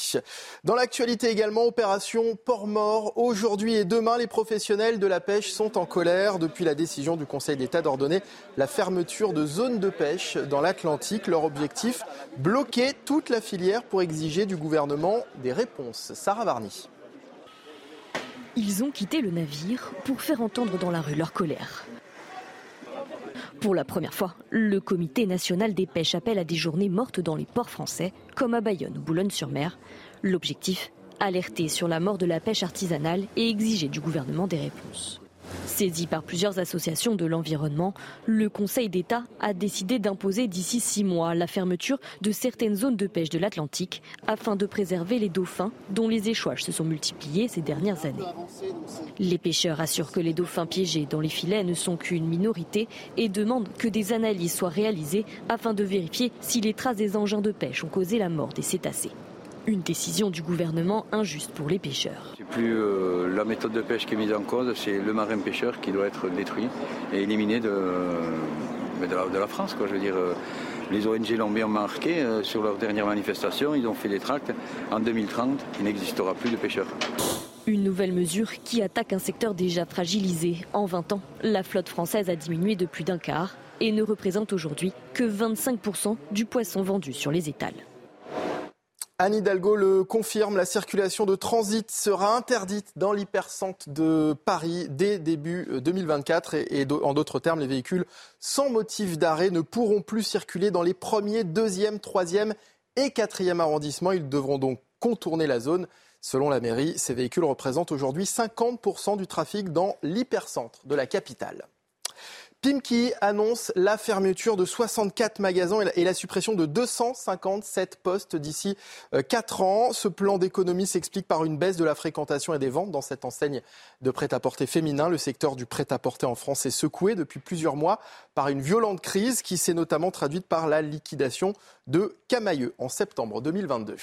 Dans l'actualité également, opération Port-Mort. Aujourd'hui et demain, les professionnels de la pêche sont en colère depuis la décision du Conseil d'État d'ordonner la fermeture de zones de pêche dans l'Atlantique. Leur objectif, bloquer toute la filière pour exiger du gouvernement des réponses. Sarah Varny. Ils ont quitté le navire pour faire entendre dans la rue leur colère. Pour la première fois, le Comité national des pêches appelle à des journées mortes dans les ports français, comme à Bayonne ou Boulogne-sur-Mer. L'objectif Alerter sur la mort de la pêche artisanale et exiger du gouvernement des réponses. Saisi par plusieurs associations de l'environnement, le Conseil d'État a décidé d'imposer d'ici six mois la fermeture de certaines zones de pêche de l'Atlantique afin de préserver les dauphins dont les échouages se sont multipliés ces dernières années. Les pêcheurs assurent que les dauphins piégés dans les filets ne sont qu'une minorité et demandent que des analyses soient réalisées afin de vérifier si les traces des engins de pêche ont causé la mort des cétacés. Une décision du gouvernement injuste pour les pêcheurs. C'est plus euh, la méthode de pêche qui est mise en cause, c'est le marin pêcheur qui doit être détruit et éliminé de, de, la, France. Quoi. Je veux dire, euh, les ONG l'ont bien marqué euh, sur leur dernière manifestation, ils ont fait des tracts. En 2030, il n'existera plus de pêcheurs. Une nouvelle mesure qui attaque un secteur déjà fragilisé. En 20 ans, la flotte française a diminué de plus d'un quart et ne représente aujourd'hui que 25% du poisson vendu sur les étals. Anne Hidalgo le confirme, la circulation de transit sera interdite dans l'hypercentre de Paris dès début 2024 euh, et, en d'autres termes, les véhicules sans motif d'arrêt ne pourront plus circuler dans les premiers, deuxième, troisième et quatrième arrondissements. Ils devront donc contourner la zone. Selon la mairie, ces véhicules représentent aujourd'hui 50% du trafic dans l'hypercentre de la capitale. Pimki annonce la fermeture de 64 magasins et la suppression de 257 postes d'ici 4 euh, ans. Ce plan d'économie s'explique par une baisse de la fréquentation et des ventes dans cette enseigne de prêt-à-porter féminin. Le secteur du prêt-à-porter en France est secoué depuis plusieurs mois par une violente crise qui s'est notamment traduite par la liquidation de Camailleux en septembre 2022.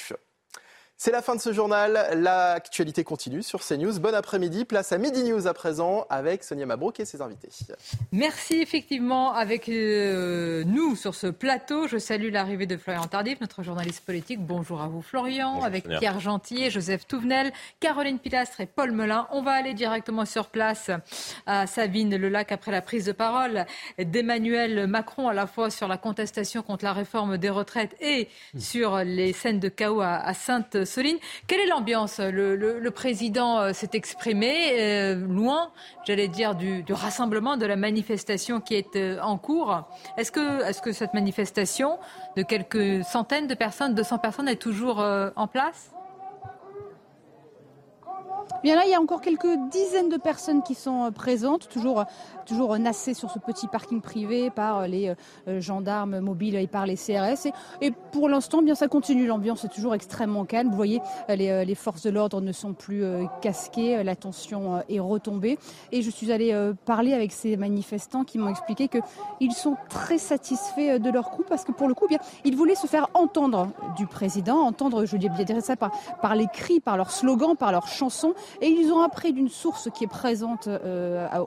C'est la fin de ce journal. L'actualité continue sur CNews. Bon après-midi. Place à Midi News à présent avec Sonia Mabrouk et ses invités. Merci effectivement avec euh, nous sur ce plateau. Je salue l'arrivée de Florian Tardif, notre journaliste politique. Bonjour à vous Florian, avec Pierre Gentil, Joseph Touvenel, Caroline Pilastre et Paul Melun. On va aller directement sur place à Savine le Lac après la prise de parole d'Emmanuel Macron à la fois sur la contestation contre la réforme des retraites et sur les scènes de chaos à Sainte Soline. Quelle est l'ambiance? Le, président euh, s'est exprimé euh, loin, j'allais dire, du, rassemblement, de la manifestation qui est euh, en cours. Est-ce que, est -ce que cette manifestation de quelques centaines de personnes, 200 personnes, est toujours en place? Bien là, il y a encore quelques dizaines de personnes qui sont présentes, toujours toujours nassé sur ce petit parking privé par euh, les euh, gendarmes mobiles et par les CRS. Et, pour l'instant, bien ça continue. L'ambiance est toujours extrêmement calme. Vous voyez, euh, les, forces de l'ordre ne sont plus casquées, la tension est retombée. Et je suis allée parler avec ces manifestants qui m'ont expliqué qu'ils sont très satisfaits de leur coup parce que pour le coup, bien, ils voulaient se faire entendre du président, entendre, je dis bien ça, par, par les cris, par leurs slogans, par leurs chansons. Et ils ont appris d'une source qui est présente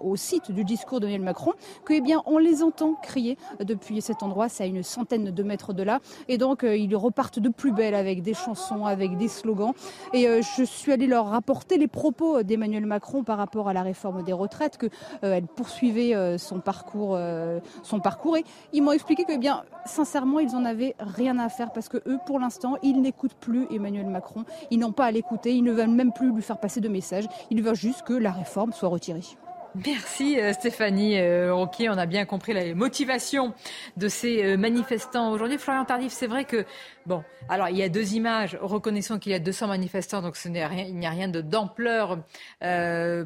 au site du discours de Macron, que eh bien on les entend crier depuis cet endroit, c'est à une centaine de mètres de là, et donc euh, ils repartent de plus belle avec des chansons, avec des slogans. Et euh, je suis allée leur rapporter les propos d'Emmanuel Macron par rapport à la réforme des retraites, que euh, elle poursuivait son parcours, son parcours, et ils m'ont expliqué que eh bien sincèrement ils en avaient rien à faire parce que eux, pour l'instant, ils n'écoutent plus Emmanuel Macron, ils n'ont pas à l'écouter, ils ne veulent même plus lui faire passer de messages, ils veulent juste que la réforme soit retirée. Merci euh, Stéphanie euh, Roquier. On a bien compris la motivation de ces euh, manifestants aujourd'hui. Florian Tardif, c'est vrai que, bon, alors il y a deux images. Reconnaissons qu'il y a 200 manifestants, donc ce n'est rien, il n'y a rien de d'ampleur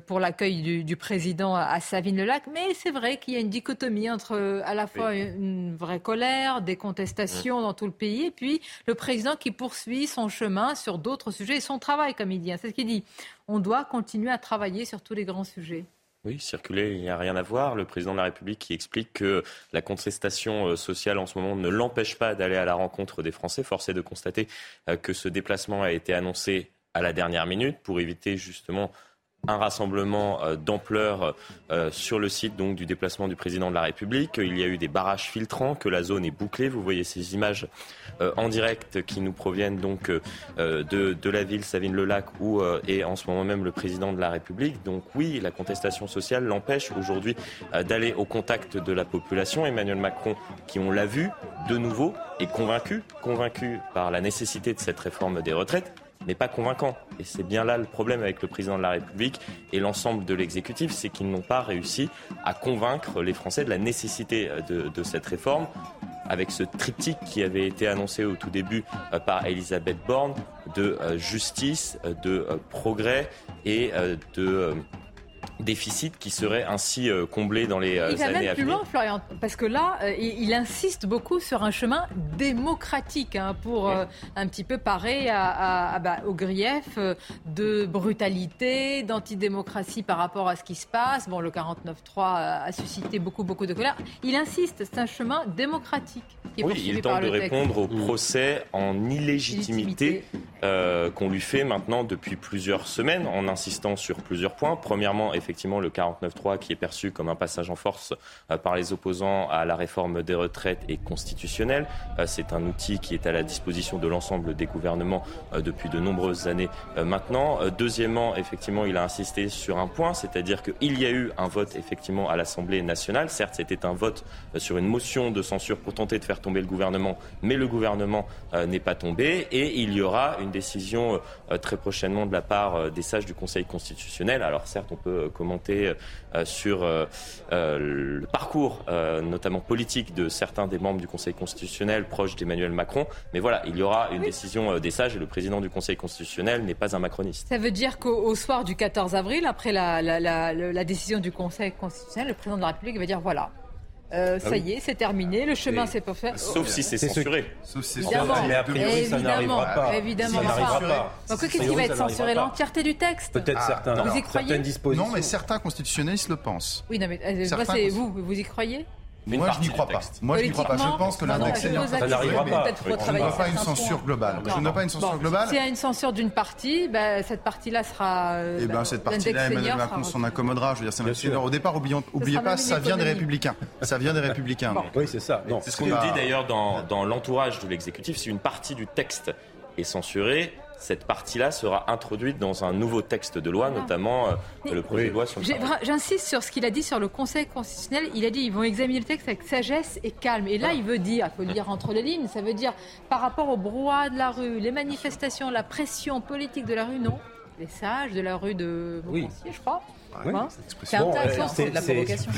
pour l'accueil du, président à Savine-le-Lac. Mais c'est vrai qu'il y a une dichotomie entre à la fois une vraie colère, des contestations dans tout le pays, et puis le président qui poursuit son chemin sur d'autres sujets et son travail, comme il dit. C'est ce qu'il dit. On doit continuer à travailler sur tous les grands sujets. Oui, circuler, il n'y a rien à voir. Le président de la République qui explique que la contestation euh, sociale en ce moment ne l'empêche pas d'aller à la rencontre des Français. Force est de constater euh, que ce déplacement a été annoncé à la dernière minute pour éviter justement un rassemblement euh, d'ampleur euh, sur le site donc du déplacement du président de la République. Il y a eu des barrages filtrants, que la zone est bouclée. Vous voyez ces images euh, en direct qui nous proviennent donc de, la ville Savine-le-Lac où est en ce moment même le président de la République. Donc oui, la contestation sociale l'empêche aujourd'hui d'aller au contact de la population. Emmanuel Macron, qui on l'a vu de nouveau, est convaincu, convaincu par la nécessité de cette réforme des retraites n'est pas convaincant. Et c'est bien là le problème avec le président de la République et l'ensemble de l'exécutif, c'est qu'ils n'ont pas réussi à convaincre les Français de la nécessité euh, de, cette réforme avec ce triptyque qui avait été annoncé au tout début euh, par Elisabeth Borne de euh, justice, de progrès et de déficit qui serait ainsi euh, comblé dans les euh, il va années même à plus venir. loin, Florian, parce que là, euh, il, il insiste beaucoup sur un chemin démocratique hein, pour euh, un petit peu parer à, à- à- bah, au grief de brutalité, d'antidémocratie par rapport à ce qui se passe. Bon, le 49-3 a, suscité beaucoup, beaucoup de colère. Il insiste, c'est un chemin démocratique qui est Oui, il par tente de répondre au procès en illégitimité euh, qu'on lui fait maintenant depuis plusieurs semaines, en insistant sur plusieurs points. Premièrement, effectivement, le 49.3 qui est perçu comme un passage en force euh, par les opposants à la réforme des retraites est constitutionnel. Euh, C'est un outil qui est à la disposition de l'ensemble des gouvernements euh, depuis de nombreuses années maintenant. Deuxièmement, effectivement, il a insisté sur un point, c'est-à-dire qu'il y a eu un vote effectivement à l'Assemblée nationale. Certes, c'était un vote sur une motion de censure pour tenter de faire tomber le gouvernement, mais le gouvernement n'est pas tombé et il y aura une décision très prochainement de la part des sages du Conseil constitutionnel. Alors certes, on peut commenter euh, sur euh, euh, le parcours, notamment politique, de certains des membres du Conseil constitutionnel proches d'Emmanuel Macron, mais voilà, il y aura une décision des sages et le président du Conseil constitutionnel n'est pas un macroniste. Ça veut dire qu'au au soir du 14 avril, après la, la- la- la- la décision du Conseil constitutionnel, le président de la République va dire voilà, euh, ça oui. y est, c'est terminé, le chemin s'est pas fait. Sauf si c'est C'est ce- censuré. Sauf si c'est Évidemment. Mais a priori, ça n'arrivera pas. Évidemment Ça n'arrivera pas. pas. Donc, qu'est-ce qui va être ça censuré? L'entièreté du texte Peut-être Ah, certains, Vous y croyez? Non, mais certains constitutionnalistes le pensent. Oui, non, mais euh, c'est vous, vous y croyez? Une Moi, je n'y crois pas. Moi, je n'y crois pas. Je pense que l'index je senior, ça n'arrivera pas. On ne veut pas une censure globale. Je ne veux pas une censure globale. S'il y a une censure d'une partie, bah, cette partie-là sera. euh, Eh ben, cette partie-là, Emmanuel Macron s'en accommodera. Je veux dire, c'est senior. Au départ, oubliez pas, ça vient des républicains. Ça vient des républicains. Oui, c'est ça. C'est ce qu'on nous a- dit d'ailleurs dans l'entourage de l'exécutif. Si une partie du texte est censurée, cette partie-là sera introduite dans un nouveau texte de loi, notamment euh, le projet de loi sur le J'insiste sur ce qu'il a dit sur le Conseil constitutionnel. Il a dit ils vont examiner le texte avec sagesse et calme. Et là, il veut dire, il faut le lire entre les lignes, ça veut dire par rapport au brouhaha de la rue, les manifestations, la pression politique de la rue, non. Les sages de la rue de Montpensier, je crois.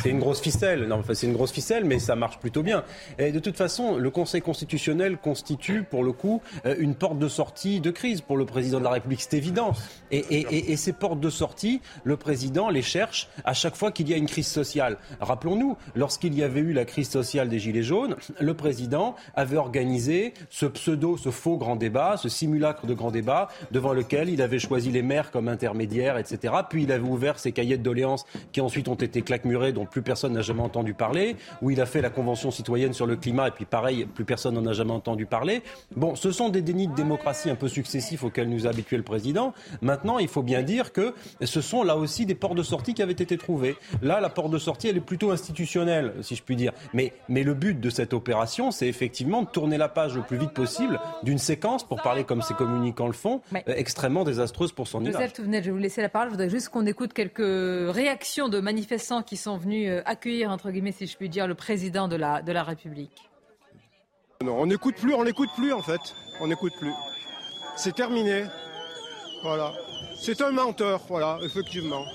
C'est une grosse ficelle. Non, enfin, c'est une grosse ficelle, mais ça marche plutôt bien. Et de toute façon, le Conseil constitutionnel constitue, pour le coup, euh, une porte de sortie de crise pour le président de la République. C'est évident. Et, et- et- et ces portes de sortie, le président les cherche à chaque fois qu'il y a une crise sociale. Rappelons-nous, lorsqu'il y avait eu la crise sociale des Gilets jaunes, le président avait organisé ce pseudo, ce faux grand débat, ce simulacre de grand débat, devant lequel il avait choisi les maires comme intermédiaires, etc. Puis il avait ouvert ses cahiers de doléances qui ensuite ont été claquemurés, dont plus personne n'a jamais entendu parler, où il a fait la Convention citoyenne sur le climat, et puis pareil, plus personne n'en a jamais entendu parler. Bon, ce sont des dénis de démocratie un peu successifs auxquels nous a habitué le président. Maintenant, il faut bien dire que ce sont là aussi des portes de sortie qui avaient été trouvées. Là, la porte de sortie, elle est plutôt institutionnelle, si je puis dire. Mais, mais le but de cette opération, c'est effectivement de tourner la page le plus vite possible d'une séquence, pour parler comme ces communicants le font, euh, extrêmement désastreuse pour son. Joseph Touvenet, je vais vous laisser la parole. Je voudrais juste qu'on écoute quelques réactions de manifestants qui sont venus euh, accueillir, entre guillemets, si je puis dire, le président de la, de la République. Non, on n'écoute plus, on n'écoute plus en fait. On n'écoute plus. C'est terminé. Voilà. C'est un menteur, voilà, effectivement.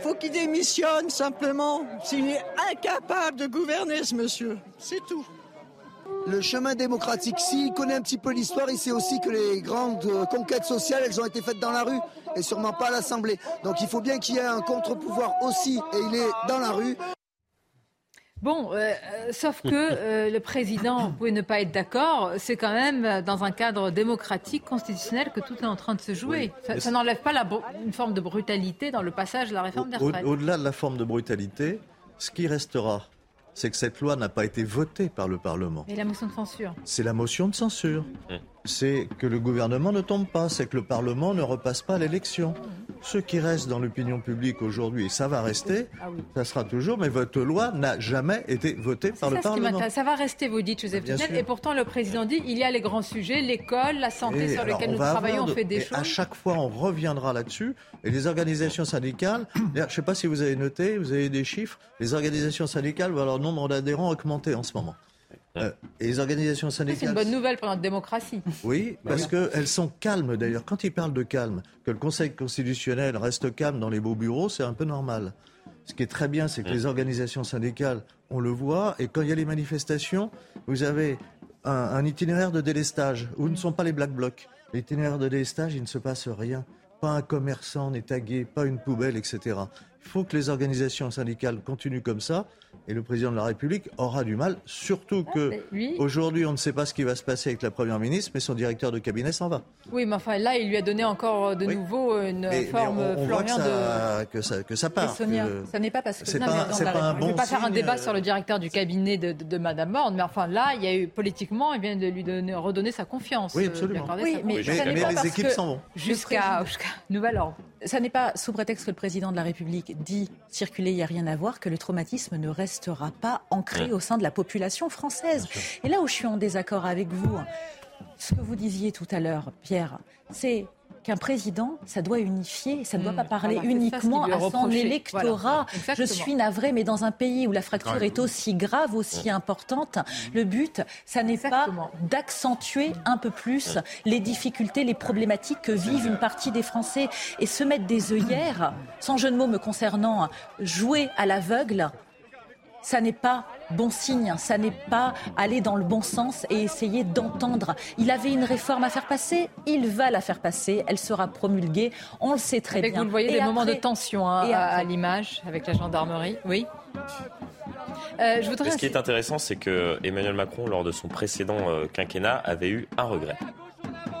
Faut qu'il démissionne simplement. S'il est incapable de gouverner, ce monsieur. C'est tout. Le chemin démocratique, s'il connaît un petit peu l'histoire, il sait aussi que les grandes euh, conquêtes sociales, elles ont été faites dans la rue et sûrement pas à l'Assemblée. Donc il faut bien qu'il y ait un contre-pouvoir aussi, et il est dans la rue. Bon, euh, euh, sauf que euh, le président, vous pouvez ne pas être d'accord, c'est quand même dans un cadre démocratique, constitutionnel, que tout est en train de se jouer. Ça, n'enlève pas la, une forme de brutalité dans le passage de la réforme des Au- retraites. Au-delà de la forme de brutalité, ce qui restera, c'est que cette loi n'a pas été votée par le Parlement. Et la motion de censure. C'est la motion de censure. C'est que le gouvernement ne tombe pas, c'est que le Parlement ne repasse pas à l'élection. Ce qui reste dans l'opinion publique aujourd'hui, et ça va rester, Ah oui. ça sera toujours, mais votre loi n'a jamais été votée par le ça qui Parlement. m'intéresse. Ça va rester, vous dites, Joseph. Et pourtant, le président dit il y a les grands sujets, l'école, la santé, Et sur lesquels nous va travaillons, on fait des et choses. À chaque fois, on reviendra là-dessus. Et les organisations syndicales, je ne sais pas si vous avez noté, vous avez des chiffres, les organisations syndicales voient leur nombre d'adhérents augmenter en ce moment. Euh, et les organisations Ça, C'est une syndicales. bonne nouvelle pour notre démocratie. Oui, parce qu'elles sont calmes d'ailleurs. Quand ils parlent de calme, que le Conseil constitutionnel reste calme dans les beaux bureaux, c'est un peu normal. Ce qui est très bien, c'est que les organisations syndicales, on le voit, et quand il y a les manifestations, vous avez un, un itinéraire de délestage, où ne sont pas les black blocs. L'itinéraire de délestage, il ne se passe rien. Pas un commerçant n'est tagué, pas une poubelle, etc. Il faut que les organisations syndicales continuent comme ça. Et le président de la République aura du mal, surtout Ah, que aujourd'hui on ne sait pas ce qui va se passer avec la première ministre, mais son directeur de cabinet s'en va. Oui, mais enfin là, il lui a donné encore de nouveau une Mais- mais forme on, on voit que Florian de. ça, que ça, que ça part. Sonia, que- ça n'est pas parce que c'est Non, pas, mais dans pas un Je ne bon vais pas faire un débat euh, sur le directeur du cabinet de, de, de Madame Borne, mais enfin là, il y a eu politiquement, il vient de lui donner, redonner sa confiance. Oui, euh, absolument. Oui, mais confiance. ça n'est pas parce que Jusqu'à jusqu'à nouvel ordre. Ça n'est pas sous prétexte que le président de la République dit circuler, il n'y a rien à voir, que le traumatisme ne restera pas ancré Ouais. au sein de la population française. Et là où je suis en désaccord avec vous, ce que vous disiez tout à l'heure, Pierre, c'est qu'un président, ça doit unifier, ça ne doit Mmh, pas parler voilà, uniquement à son électorat. Voilà, je suis navrée, mais dans un pays où la fracture Ouais. est aussi grave, aussi importante, le but, ça n'est pas d'accentuer un peu plus les difficultés, les problématiques que vivent une partie des Français. Et se mettre des œillères, sans jeu de mots me concernant, jouer à l'aveugle, ça n'est pas bon signe, ça n'est pas aller dans le bon sens et essayer d'entendre. Il avait une réforme à faire passer, il va la faire passer, elle sera promulguée, on le sait très Avec, bien. vous le voyez, Et des moments de tension hein, et à, l'image avec la gendarmerie. Oui. Euh, je voudrais Ce qui est intéressant, c'est que Emmanuel Macron, lors de son précédent euh, quinquennat, avait eu un regret.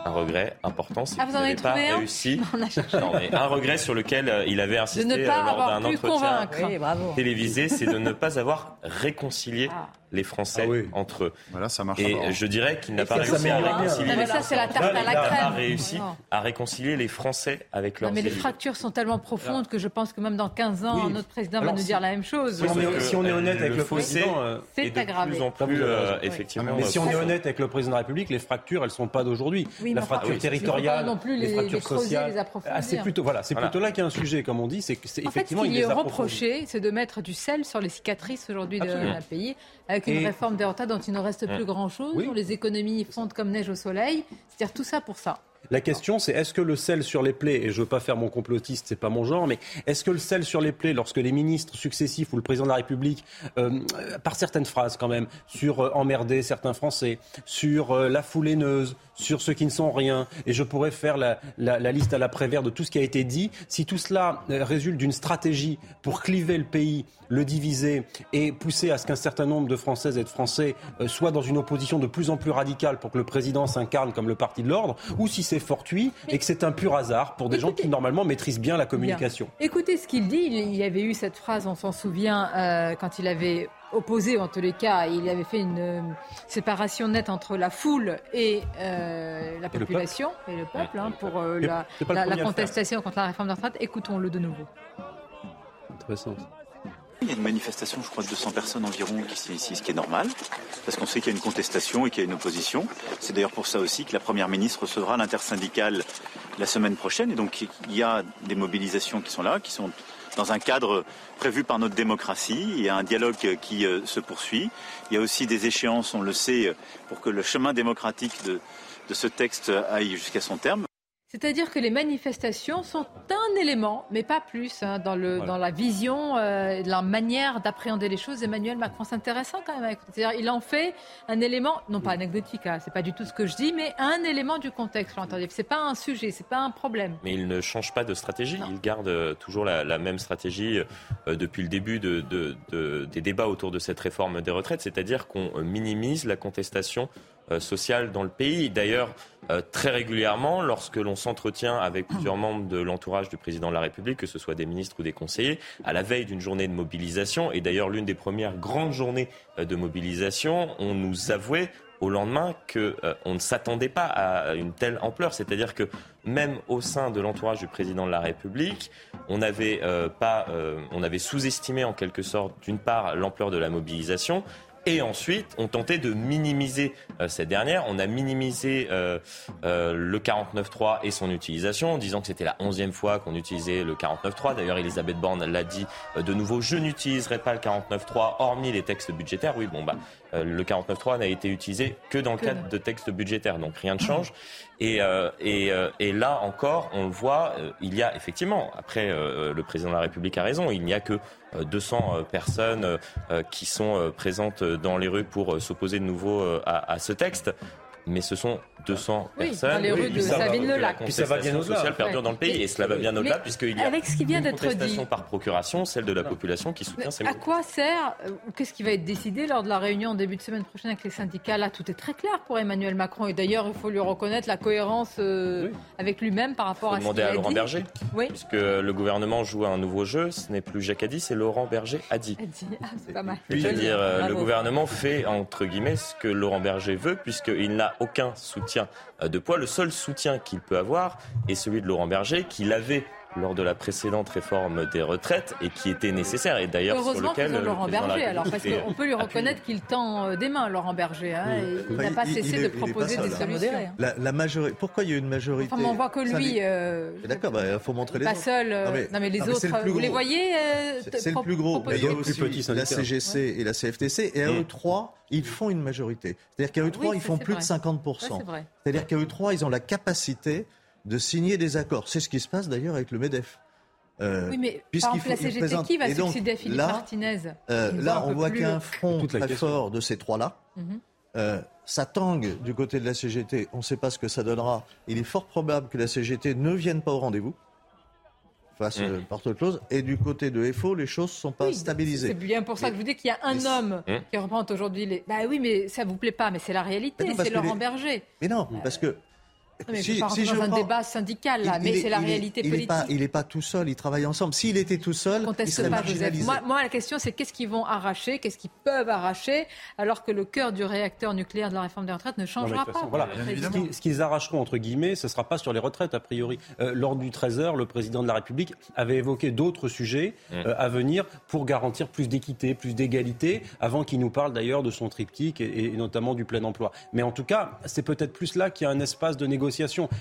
Un regret important, c'est Ah, qu'il n'avait pas réussi. On a cherché. Non, mais un regret sur lequel euh, il avait insisté De ne pas euh, lors d'un entretien. Oui, télévisé, c'est de ne pas avoir réconcilié les Français entre eux. Voilà, ça marche. Et je dirais qu'il n'a pas réussi à réconcilier. Non, mais ça, c'est la tarte à la Il n'a pas crème. réussi Non. à réconcilier les Français avec leurs Non, mais les fractures sont tellement profondes que je pense que même dans 15 ans, Oui. notre président va nous dire la même chose. Si on est- si on est honnête avec le fossé président, euh, C'est aggravé. plus en vous plus, effectivement. Mais si on est honnête avec le président de la République, les fractures, elles sont pas d'aujourd'hui. Oui, la fracture territoriale, pas non plus les- fractures les sociales. les. Ah, c'est plutôt voilà, c'est Voilà. plutôt là qu'il y a un sujet, comme on dit, c'est fait, ce effectivement qui il est reproché, c'est de mettre du sel sur les cicatrices aujourd'hui de d'un pays, avec une Et- réforme des retraites dont il ne reste plus Mm. grand-chose, Oui. où les économies fondent comme neige au soleil. C'est-à-dire tout ça pour ça. La question, c'est est-ce que le sel sur les plaies, et je veux pas faire mon complotiste, c'est pas mon genre, mais est-ce que le sel sur les plaies, lorsque les ministres successifs ou le président de la République, euh, euh, par certaines phrases quand même, sur euh, emmerder certains Français, sur euh, la foule haineuse, sur ceux qui ne sont rien, et je pourrais faire la, la- la liste à l'après-vert de tout ce qui a été dit, si tout cela euh, résulte d'une stratégie pour cliver le pays, le diviser et pousser à ce qu'un certain nombre de Françaises et de Français euh, soient dans une opposition de plus en plus radicale pour que le président s'incarne comme le parti de l'ordre, ou si c'est fortuit et que c'est un pur hasard pour des gens qui normalement maîtrisent bien la communication. Bien. Écoutez ce qu'il dit. Il il y avait eu cette phrase, on s'en souvient, euh, quand il avait opposé, en tous les cas, il avait fait une euh, séparation nette entre la foule et euh, la Et le population et le peuple hein, pour euh, la, contestation contre la réforme des retraites. Écoutons-le de nouveau. Intéressant. Il y a une manifestation, je crois, de 200 personnes environ qui sont ici, ce qui est normal, parce qu'on sait qu'il y a une contestation et qu'il y a une opposition. C'est d'ailleurs pour ça aussi que la Première ministre recevra l'intersyndicale la semaine prochaine. Et donc, il y a des mobilisations qui sont là, qui sont dans un cadre prévu par notre démocratie. Il y a un dialogue qui euh, se poursuit. Il y a aussi des échéances, on le sait, pour que le chemin démocratique de ce texte aille jusqu'à son terme. C'est-à-dire que les manifestations sont un élément, mais pas plus, hein, dans, le, dans la vision, euh, la manière d'appréhender les choses. Emmanuel Macron, c'est intéressant quand même. C'est-à-dire, il en fait un élément, non pas anecdotique, hein, c'est pas du tout ce que je dis, mais un élément du contexte. C'est pas un sujet, c'est pas un problème. Mais il ne change pas de stratégie. Il garde euh, toujours la, la même stratégie euh, depuis le début de, de- de- des débats autour de cette réforme des retraites, c'est-à-dire qu'on minimise la contestation sociale dans le pays. D'ailleurs, euh, très régulièrement, lorsque l'on s'entretient avec plusieurs membres de l'entourage du président de la République, que ce soit des ministres ou des conseillers, à la veille d'une journée de mobilisation, et d'ailleurs l'une des premières grandes journées euh, de mobilisation, on nous avouait au lendemain que euh, ne s'attendait pas à une telle ampleur. C'est-à-dire que même au sein de l'entourage du président de la République, on avait euh, pas, euh, on avait sous-estimé en quelque sorte, d'une part, l'ampleur de la mobilisation. Et ensuite, on tentait de minimiser euh, cette dernière. On a minimisé euh, euh, le 49.3 et son utilisation en disant que c'était la onzième fois qu'on utilisait le 49.3. D'ailleurs, Elisabeth Borne l'a dit euh, de nouveau, je n'utiliserai pas le 49.3 hormis les textes budgétaires. Oui, bon, bah, le 49.3 n'a été utilisé que dans le Que cadre de textes budgétaires, donc rien ne change. Et, euh, et, euh, et là encore, on le voit, euh, il y a effectivement, après euh, le président de la République a raison, il n'y a que euh, 200 euh, personnes euh, qui sont euh, présentes dans les rues pour euh, s'opposer de nouveau euh, à, à ce texte. mais ce sont 200 Oui, personnes. dans les rues de. La Puis ça va bien au-delà. perdure Ouais. dans le pays et cela va bien au-delà puisqu'il y a avec ce qui vient une contestation dit- par procuration, celle de la population qui soutient ces À mots. quoi sert, euh, ou qu'est-ce qui va être décidé lors de la réunion en début de semaine prochaine avec les syndicats? Là, tout est très clair pour Emmanuel Macron. Et d'ailleurs, il faut lui reconnaître la cohérence euh, avec lui-même par rapport Faut à ce demander qu'il à a Laurent dit. Berger. Oui. Puisque le gouvernement joue à un nouveau jeu, ce n'est plus Jacques Addy, c'est Laurent Berger a dit. Elle dit, ah, c'est pas mal. C'est-à-dire, euh, le gouvernement fait, entre guillemets, ce que Laurent Berger veut, puisqu'il n'a aucun soutien euh, de poids. Le seul soutien qu'il peut avoir est celui de Laurent Berger, qu'il avait lors de la précédente réforme des retraites et qui était nécessaire et d'ailleurs sur Heureusement lequel qu'ils ont le Laurent Berger, alors, parce qu'on peut lui reconnaître qu'il tend euh, des mains, Laurent Berger. hein, et il n'a pas il- cessé il est- de proposer des hein. solutions. La, la majorité. Pourquoi il y a une majorité Enfin, mais on voit que lui, euh, D'accord, bah, il faut montrer les pas autres. seul. euh, non, mais les non, c'est autres, le plus vous les gros. voyez euh, C'est- le plus gros. Mais il y a aussi la CGC et la CFTC. Et à eux trois, ils font une majorité. C'est-à-dire qu'à eux trois, ils font plus de 50%. Ouais, c'est vrai. C'est-à-dire qu'à eux trois, ils ont la capacité de signer des accords. C'est ce qui se passe d'ailleurs avec le MEDEF. Euh, Oui, mais par puisqu'il exemple, la CGT, présente- qui va succéder à Philippe là, Martinez euh, là, on voit plus qu'il y a le- un front Toute la très question. fort de ces trois-là. Mhm. Euh, ça tangue du côté de la CGT, on ne sait pas ce que ça donnera. Il est fort probable que la CGT ne vienne pas au rendez-vous face par autre chose. Et du côté de FO, les choses ne sont pas stabilisées. C'est bien pour ça que je vous dis qu'il y a un homme qui représente aujourd'hui les. Bah oui, mais ça vous plaît pas, mais c'est la réalité, c'est Laurent les- Berger. Mais non, parce que mais si- je ne si pas je dans un prends- débat syndical là, il- mais il est- c'est la il réalité il est politique. Il n'est pas tout seul, ils travaillent ensemble. S'il était tout seul, il conteste serait pas. Moi, moi, la question, c'est qu'est-ce qu'ils vont arracher, qu'est-ce qu'ils peuvent arracher, alors que le cœur du réacteur nucléaire de la réforme des retraites ne changera façon, pas. voilà. Ce qui- Ce qu'ils arracheront, entre guillemets, ce ne sera pas sur les retraites, a priori. Euh, lors du 13h, le président de la République avait évoqué d'autres sujets euh, à venir pour garantir plus d'équité, plus d'égalité, avant qu'il nous parle d'ailleurs de son triptyque et, et notamment du plein emploi. Mais en tout cas, c'est peut-être plus là qu'il y a un espace de négociation.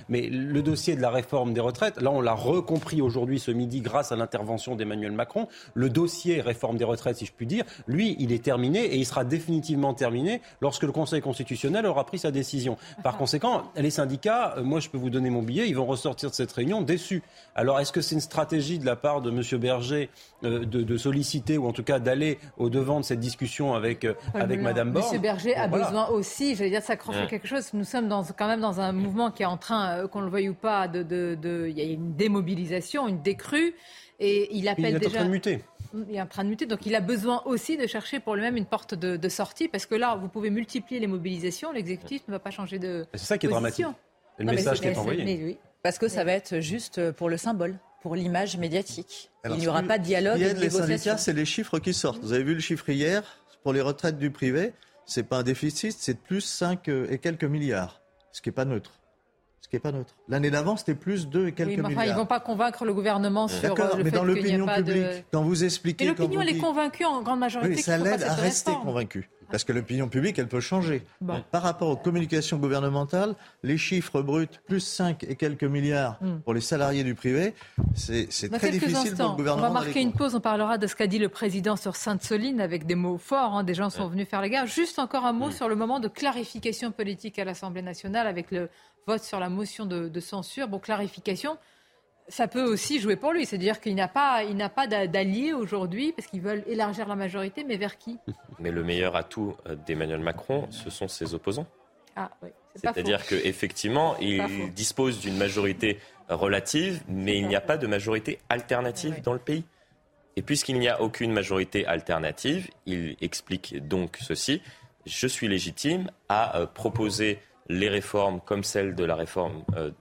Mais le dossier de la réforme des retraites, là, on l'a recompris aujourd'hui, ce midi, grâce à l'intervention d'Emmanuel Macron. Le dossier réforme des retraites, si je puis dire, lui, il est terminé et il sera définitivement terminé lorsque le Conseil constitutionnel aura pris sa décision. Par conséquent, les syndicats, euh, moi, je peux vous donner mon billet, ils vont ressortir de cette réunion déçus. Alors, est-ce que c'est une stratégie de la part de M. Berger euh, de, de solliciter ou en tout cas d'aller au devant de cette discussion avec, euh, avec Melun. Mme Borne Monsieur Berger a voilà. besoin aussi, j'allais dire, de s'accrocher à quelque chose. Nous sommes dans, quand même dans un mouvement qui est en train, euh, qu'on le veuille ou pas, de, de, de- il y a une démobilisation, une décrue, et il appelle Il est en train de muter. Il est en train de muter, donc il a besoin aussi de chercher pour lui-même une porte de, de sortie, parce que là, vous pouvez multiplier les mobilisations, l'exécutif ne va pas changer de. C'est ça qui est position. dramatique. Et le Non, message qui est envoyé. c'est- mais oui, Parce que ça va être juste pour le symbole, pour l'image médiatique. Alors, Il n'y aura qui- pas de dialogue qui de les négociation. syndicats, c'est les chiffres qui sortent. Vous avez vu le chiffre hier pour les retraites du privé? C'est pas un déficit, c'est de plus 5 et quelques milliards, ce qui est pas neutre. Ce qui est pas neutre. L'année d'avant, c'était plus 2 et quelques Oui, mais enfin, milliards. ils ne vont pas convaincre le gouvernement sur euh, D'accord, le mais fait dans l'opinion de... publique, quand vous expliquez, Et quand l'opinion, elle est convaincue en grande majorité Oui, mais ça l'aide à rester réforme. Parce que l'opinion publique, elle peut changer. Bon. Par rapport aux communications gouvernementales, les chiffres bruts, plus 5 et quelques milliards Hmm. pour les salariés du privé, c'est très quelques difficile pour instants, le gouvernement. on va marquer une pause. On parlera de ce qu'a dit le président sur Sainte-Soline avec des mots forts. hein. Des gens sont venus faire les gars. Juste encore un mot Mm. sur le moment de clarification politique à l'Assemblée nationale avec le vote sur la motion de, de censure. Bon, clarification, ça peut aussi jouer pour lui. C'est-à-dire qu'il n'a pas, il n'a pas d'a- d'alliés aujourd'hui parce qu'ils veulent élargir la majorité. Mais vers qui? Mais le meilleur atout euh, d'Emmanuel Macron, ce sont ses opposants. Ah, oui. C'est-à-dire qu'effectivement, il dispose d'une majorité relative, mais il n'y a pas de majorité alternative dans le pays. Et puisqu'il n'y a aucune majorité alternative, il explique donc ceci. Je suis légitime à euh, proposer les réformes comme celle de la réforme euh,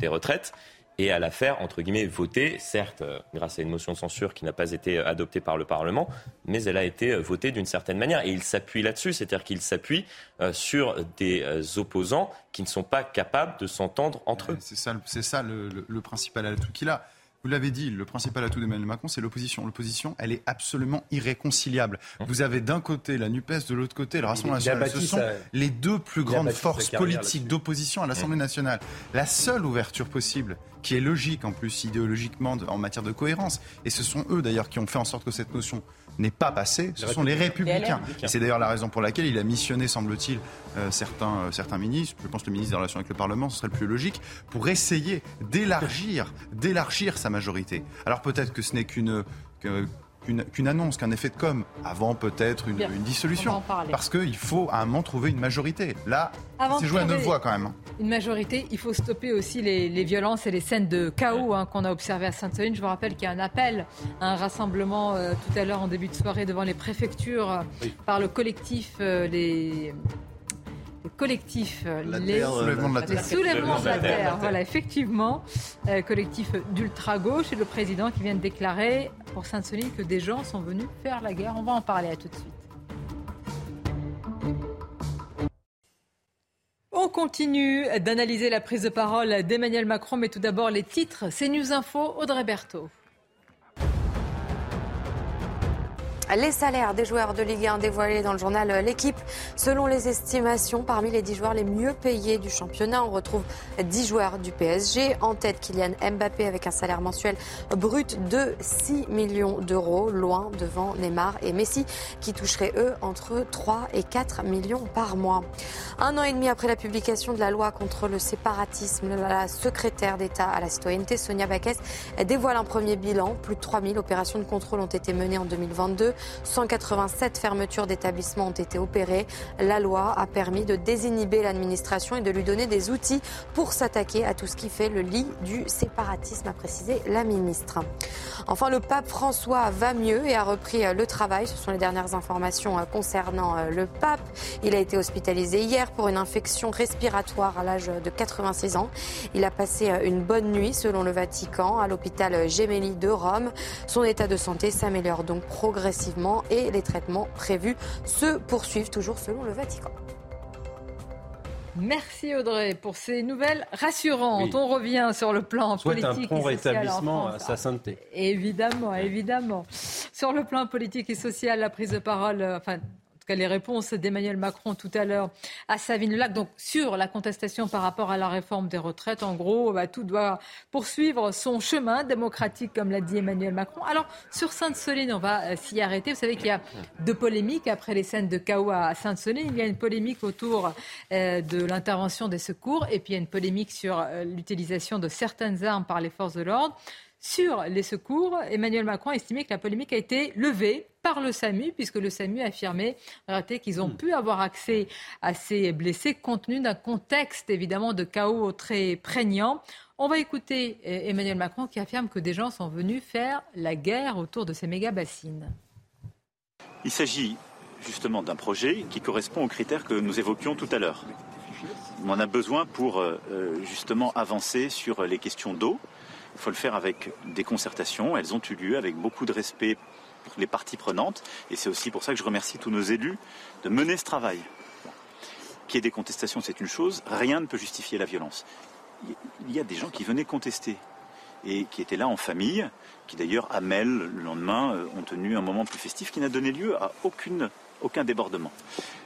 des retraites et à la faire, entre guillemets, voter, certes, euh, grâce à une motion de censure qui n'a pas été euh, adoptée par le Parlement, mais elle a été euh, votée d'une certaine manière. Et il s'appuie là-dessus, c'est-à-dire qu'il s'appuie sur des opposants qui ne sont pas capables de s'entendre entre eux. C'est ça, ça le, le- le principal atout qu'il a. Vous l'avez dit, le principal atout d'Emmanuel Macron, c'est l'opposition. L'opposition, elle est absolument irréconciliable. Vous avez d'un côté la NUPES, de l'autre côté le Rassemblement national. Ce sont sa- les deux plus grandes forces politiques d'opposition à l'Assemblée nationale. La seule ouverture possible, qui est logique en plus idéologiquement en matière de cohérence, et ce sont eux d'ailleurs qui ont fait en sorte que cette notion n'est pas passée, ce sont les Républicains. républicains. Et c'est d'ailleurs la raison pour laquelle il a missionné, semble-t-il, euh, certains, euh, certains ministres, je pense le ministre des Relations avec le Parlement, ce serait le plus logique, pour essayer d'élargir, d'élargir sa majorité. Alors peut-être que ce n'est qu'une que- qu'une annonce, qu'un effet de com, avant peut-être une, une, dissolution. Parce qu'il faut à un moment trouver une majorité. Là, c'est joué à neuf voix quand même. Hein. Une majorité, il faut stopper aussi les, les violences et les scènes de chaos hein, qu'on a observées à Sainte-Soline. Je vous rappelle qu'il y a un appel à un rassemblement euh, tout à l'heure en début de soirée devant les préfectures par le collectif euh, les collectif les, soulèvements de la Terre. Soulèvements de la Terre. Voilà, effectivement, collectif d'ultra-gauche et le président qui vient de déclarer pour Sainte-Soline que des gens sont venus faire la guerre. On va en parler à tout de suite. On continue d'analyser la prise de parole d'Emmanuel Macron, mais tout d'abord les titres. C'est News Info, Audrey Berthaud. Les salaires des joueurs de Ligue 1 dévoilés dans le journal L'équipe. Selon les estimations, parmi les 10 joueurs les mieux payés du championnat, on retrouve 10 joueurs du PSG. En tête, Kylian Mbappé avec un salaire mensuel brut de 6 millions d'euros, loin devant Neymar et Messi qui toucheraient eux entre 3 et 4 millions par mois. Un an et demi après la publication de la loi contre le séparatisme, la secrétaire d'État à la citoyenneté, Sonia Baquès, dévoile un premier bilan. Plus de 3000 opérations de contrôle ont été menées en 2022. 187 fermetures d'établissements ont été opérées. La loi a permis de désinhiber l'administration et de lui donner des outils pour s'attaquer à tout ce qui fait le lit du séparatisme, a précisé la ministre. Enfin, le pape François va mieux et a repris le travail. Ce sont les dernières informations concernant le pape. Il a été hospitalisé hier pour une infection respiratoire à l'âge de 86 ans. Il a passé une bonne nuit, selon le Vatican, à l'hôpital Gemelli de Rome. Son état de santé s'améliore donc progressivement et les traitements prévus se poursuivent toujours selon le Vatican. Merci Audrey pour ces nouvelles rassurantes. On revient sur le plan politique un et social rétablissement à sa santé. Évidemment, évidemment. Sur le plan politique et social, la prise de parole, enfin les réponses d'Emmanuel Macron tout à l'heure à Savine Lac. Donc sur la contestation par rapport à la réforme des retraites, en gros, bah, tout doit poursuivre son chemin démocratique, comme l'a dit Emmanuel Macron. Alors sur Sainte-Soline, on va euh, s'y arrêter. Vous savez qu'il y a deux polémiques après les scènes de chaos à Sainte-Soline. Il y a une polémique autour euh, de l'intervention des secours et puis il y a une polémique sur euh, l'utilisation de certaines armes par les forces de l'ordre. Sur les secours, Emmanuel Macron a estimé que la polémique a été levée par le SAMU, puisque le SAMU a affirmé qu'ils ont hmm. pu avoir accès à ces blessés compte tenu d'un contexte évidemment de chaos très prégnant. On va écouter eh, Emmanuel Macron qui affirme que des gens sont venus faire la guerre autour de ces méga-bassines. Il s'agit justement d'un projet qui correspond aux critères que nous évoquions tout à l'heure. On en a besoin pour euh, justement avancer sur les questions d'eau, il faut le faire avec des concertations. Elles ont eu lieu avec beaucoup de respect pour les parties prenantes. Et c'est aussi pour ça que je remercie tous nos élus de mener ce travail. Qu'il y ait des contestations, c'est une chose. Rien ne peut justifier la violence. Il y a des gens qui venaient contester et qui étaient là en famille, qui d'ailleurs, à Mel, le lendemain, euh, ont tenu un moment plus festif qui n'a donné lieu à aucun débordement.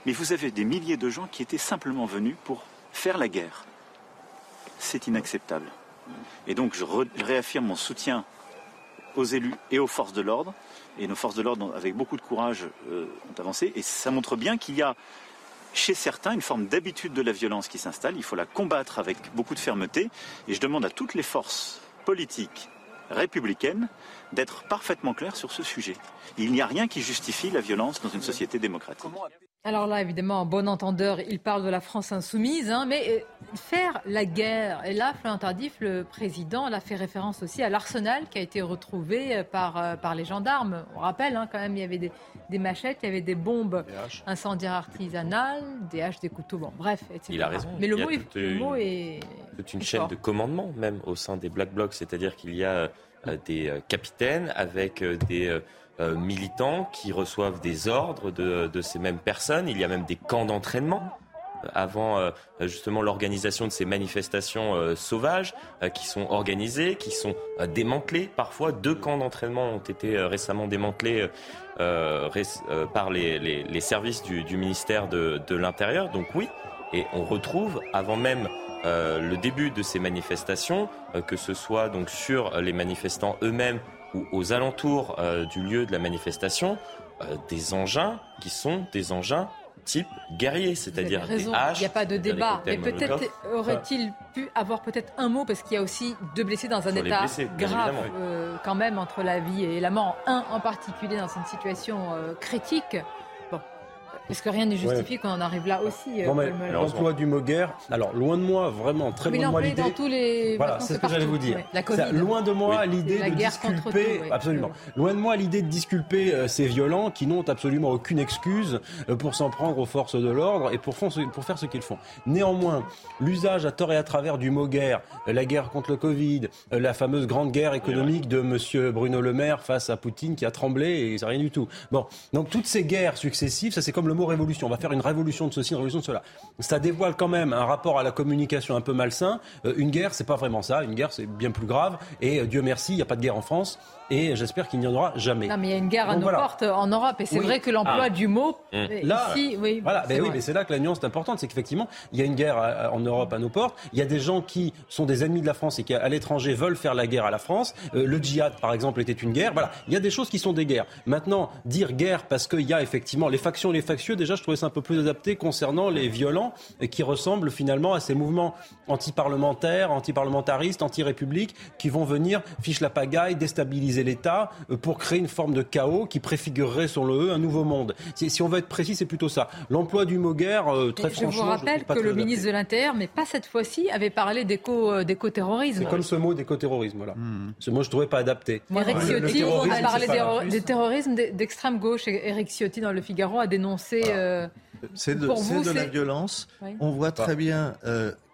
Mais vous avez des milliers de gens qui étaient simplement venus pour faire la guerre. C'est inacceptable. Et donc je réaffirme mon soutien aux élus et aux forces de l'ordre. Et nos forces de l'ordre, avec beaucoup de courage, euh, ont avancé. Et ça montre bien qu'il y a chez certains une forme d'habitude de la violence qui s'installe. Il faut la combattre avec beaucoup de fermeté. Et je demande à toutes les forces politiques républicaines d'être parfaitement claires sur ce sujet. Il n'y a rien qui justifie la violence dans une société démocratique. Alors là, évidemment, en bon entendeur, il parle de la France insoumise, hein, mais euh, faire la guerre, et là, Florent Tardif, le président, a fait référence aussi à l'arsenal qui a été retrouvé euh, par, euh, par les gendarmes. On rappelle, hein, quand même, il y avait des, machettes, il y avait des bombes incendiaires artisanales, des haches, des couteaux, bon, bref, etc. Il a raison. Mais le, mot, est, le mot est... Toute une chaîne de commandement, même, au sein des Black Blocs, c'est-à-dire qu'il y a des capitaines avec des euh, militants qui reçoivent des ordres de, ces mêmes personnes. Il y a même des camps d'entraînement euh, avant euh, justement l'organisation de ces manifestations sauvages qui sont organisées, qui sont démantelées. Parfois, deux camps d'entraînement ont été récemment démantelés par les, services du, ministère de, de l'Intérieur. Donc oui, et on retrouve, avant même le début de ces manifestations, que ce soit donc sur les manifestants eux-mêmes ou aux alentours euh, du lieu de la manifestation euh, des engins qui sont des engins type guerrier, c'est-à-dire des haches. Il n'y a pas de débat. Mais peut-être aurait-il pu avoir peut-être un mot, parce qu'il y a aussi deux blessés dans un état grave euh, quand même entre la vie et la mort. Un en particulier dans une situation critique. Est-ce que rien n'est justifié qu'on en arrive là aussi euh, L'emploi du mot guerre, alors loin de moi, vraiment, très loin de moi l'idée. dans tous les. Voilà, c'est ce que j'allais vous dire. loin de moi l'idée de disculper. absolument. Loin de moi l'idée de disculper euh, ces violents qui n'ont absolument aucune excuse euh, pour s'en prendre aux forces de l'ordre et pour, pour faire ce qu'ils font. Néanmoins, l'usage à tort et à travers du mot guerre, la guerre contre le Covid, la fameuse grande guerre économique de Monsieur Bruno Le Maire face à Poutine qui a tremblé et c'est rien du tout. Bon, donc toutes ces guerres successives, ça c'est comme le mot révolution. On va faire une révolution de ceci, une révolution de cela. Ça dévoile quand même un rapport à la communication un peu malsain. Euh, une guerre, c'est pas vraiment ça. Une guerre, c'est bien plus grave. Et euh, Dieu merci, il n'y a pas de guerre en France et j'espère qu'il n'y en aura jamais. Non, mais il y a une guerre à nos portes en Europe et c'est vrai que l'emploi ah. du mot mmh. là, ici, oui, voilà, ben oui, mais c'est là que la nuance est importante, c'est qu'effectivement, il y a une guerre en Europe à nos portes. Il y a des gens qui sont des ennemis de la France et qui à l'étranger veulent faire la guerre à la France. Euh, le djihad, par exemple, était une guerre. Voilà, il y a des choses qui sont des guerres. Maintenant, dire guerre parce qu'il y a effectivement les factions, les factieux, déjà, je trouvais ça un peu plus adapté concernant les violents et qui ressemblent finalement à ces mouvements anti-parlementaires, anti-parlementaristes, anti-républiques qui vont venir fiche la pagaille, déstabiliser l'État, euh, pour créer une forme de chaos qui préfigurerait sur le E un nouveau monde. Si, on veut être précis, c'est plutôt ça. L'emploi du mot guerre, euh, très franchement. Je vous rappelle que le ministre de l'Intérieur, mais pas cette fois-ci, avait parlé euh, d'éco-terrorisme. C'est comme ce mot d'éco-terrorisme, voilà. Hmm. Ce mot, je ne trouvais pas adapté. Eric Ciotti a parlé des terrorisme d'extrême gauche. Eric Ciotti, dans Le Figaro, a dénoncé. c'est de, de la violence. On voit très bien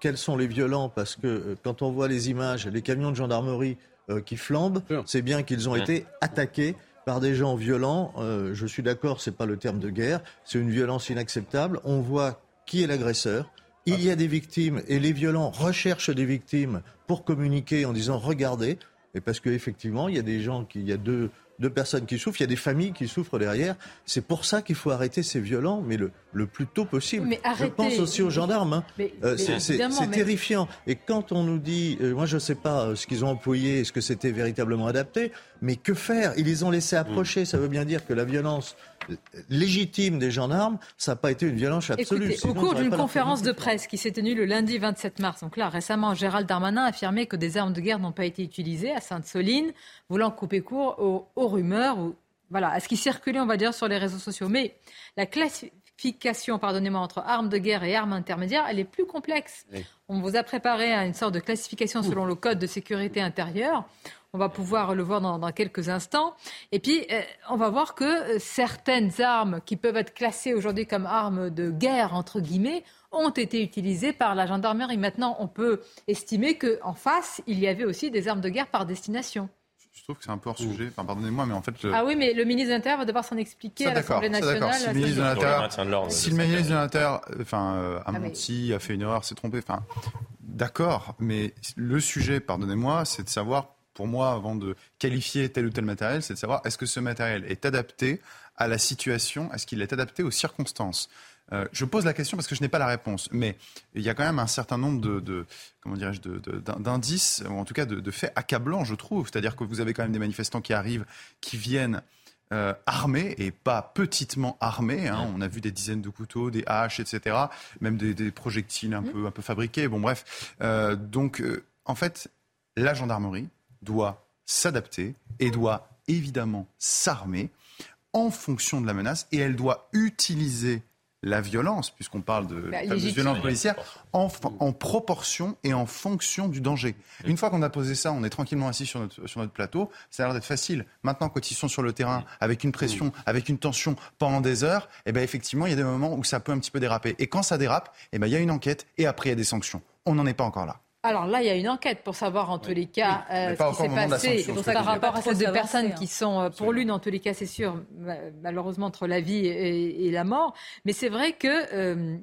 quels sont les violents parce que quand on voit les images, les camions de gendarmerie euh, qui flambent, c'est bien qu'ils ont été attaqués par des gens violents. Euh, je suis d'accord, c'est pas le terme de guerre, c'est une violence inacceptable. On voit qui est l'agresseur. Il y a des victimes et les violents recherchent des victimes pour communiquer en disant regardez. Et parce qu'effectivement, il y a des gens qui, il y a deux, de personnes qui souffrent, il y a des familles qui souffrent derrière. C'est pour ça qu'il faut arrêter ces violents, mais le, le plus tôt possible. Mais je pense aussi aux gendarmes. Hein. Euh, c'est terrifiant. Et quand on nous dit, euh, moi je ne sais pas euh, ce qu'ils ont employé, est-ce que c'était véritablement adapté, mais que faire? Ils les ont laissés approcher. Ça veut bien dire que la violence légitime des gendarmes, ça n'a pas été une violence absolue. au cours d'une conférence de presse qui s'est tenue le lundi 27 mars, donc là récemment, Gérald Darmanin a affirmé que des armes de guerre n'ont pas été utilisées à Sainte-Soline, voulant couper court aux, rumeurs, ou, voilà, à ce qui circulait, on va dire, sur les réseaux sociaux. Mais la classification, pardonnez-moi, entre armes de guerre et armes intermédiaires, elle est plus complexe. On vous a préparé à une sorte de classification selon le code de sécurité intérieure. On va pouvoir le voir dans, quelques instants. Et puis, euh, on va voir que euh, certaines armes qui peuvent être classées aujourd'hui comme armes de guerre, entre guillemets, ont été utilisées par la gendarmerie. Maintenant, on peut estimer qu'en face, il y avait aussi des armes de guerre par destination. Je trouve que c'est un peu hors sujet. Enfin, pardonnez-moi, mais en fait. Ah oui, mais le ministre de l'Intérieur va devoir s'en expliquer à l'Assemblée nationale. Si le ministre de l'Intérieur, si le ministre de l'Intérieur, enfin, euh, a ah menti, a fait une erreur, s'est trompé, enfin, d'accord. Mais le sujet, pardonnez-moi, c'est de savoir pour moi, avant de qualifier tel ou tel matériel, c'est de savoir est-ce que ce matériel est adapté à la situation, est-ce qu'il est adapté aux circonstances? Euh, je pose la question parce que je n'ai pas la réponse, mais il y a quand même un certain nombre de, comment dirais-je, d'indices, ou en tout cas de, faits accablants, je trouve. C'est-à-dire que vous avez quand même des manifestants qui arrivent, qui viennent euh, armés et pas petitement armés. Hein. On a vu des dizaines de couteaux, des haches, etc. Même des, projectiles un, mmh. peu, un peu fabriqués. Bon, bref. Euh, donc, en fait, la gendarmerie, doit s'adapter et doit évidemment s'armer en fonction de la menace et elle doit utiliser la violence, puisqu'on parle de bah, violence policière, en, en, proportion et en fonction du danger. Une fois qu'on a posé ça, on est tranquillement assis sur notre, sur notre plateau, ça a l'air d'être facile. Maintenant, quand ils sont sur le terrain, avec une pression, avec une tension pendant des heures, eh ben, effectivement, il y a des moments où ça peut un petit peu déraper. Et quand ça dérape, eh ben, il y a une enquête et après, il y a des sanctions. On n'en est pas encore là. Alors là, il y a une enquête pour savoir en tous les cas euh, ce qui s'est passé par rapport à ces deux personnes qui sont, euh, pour l'une en tous les cas, c'est sûr, malheureusement entre la vie et, la mort. Mais c'est vrai que euh,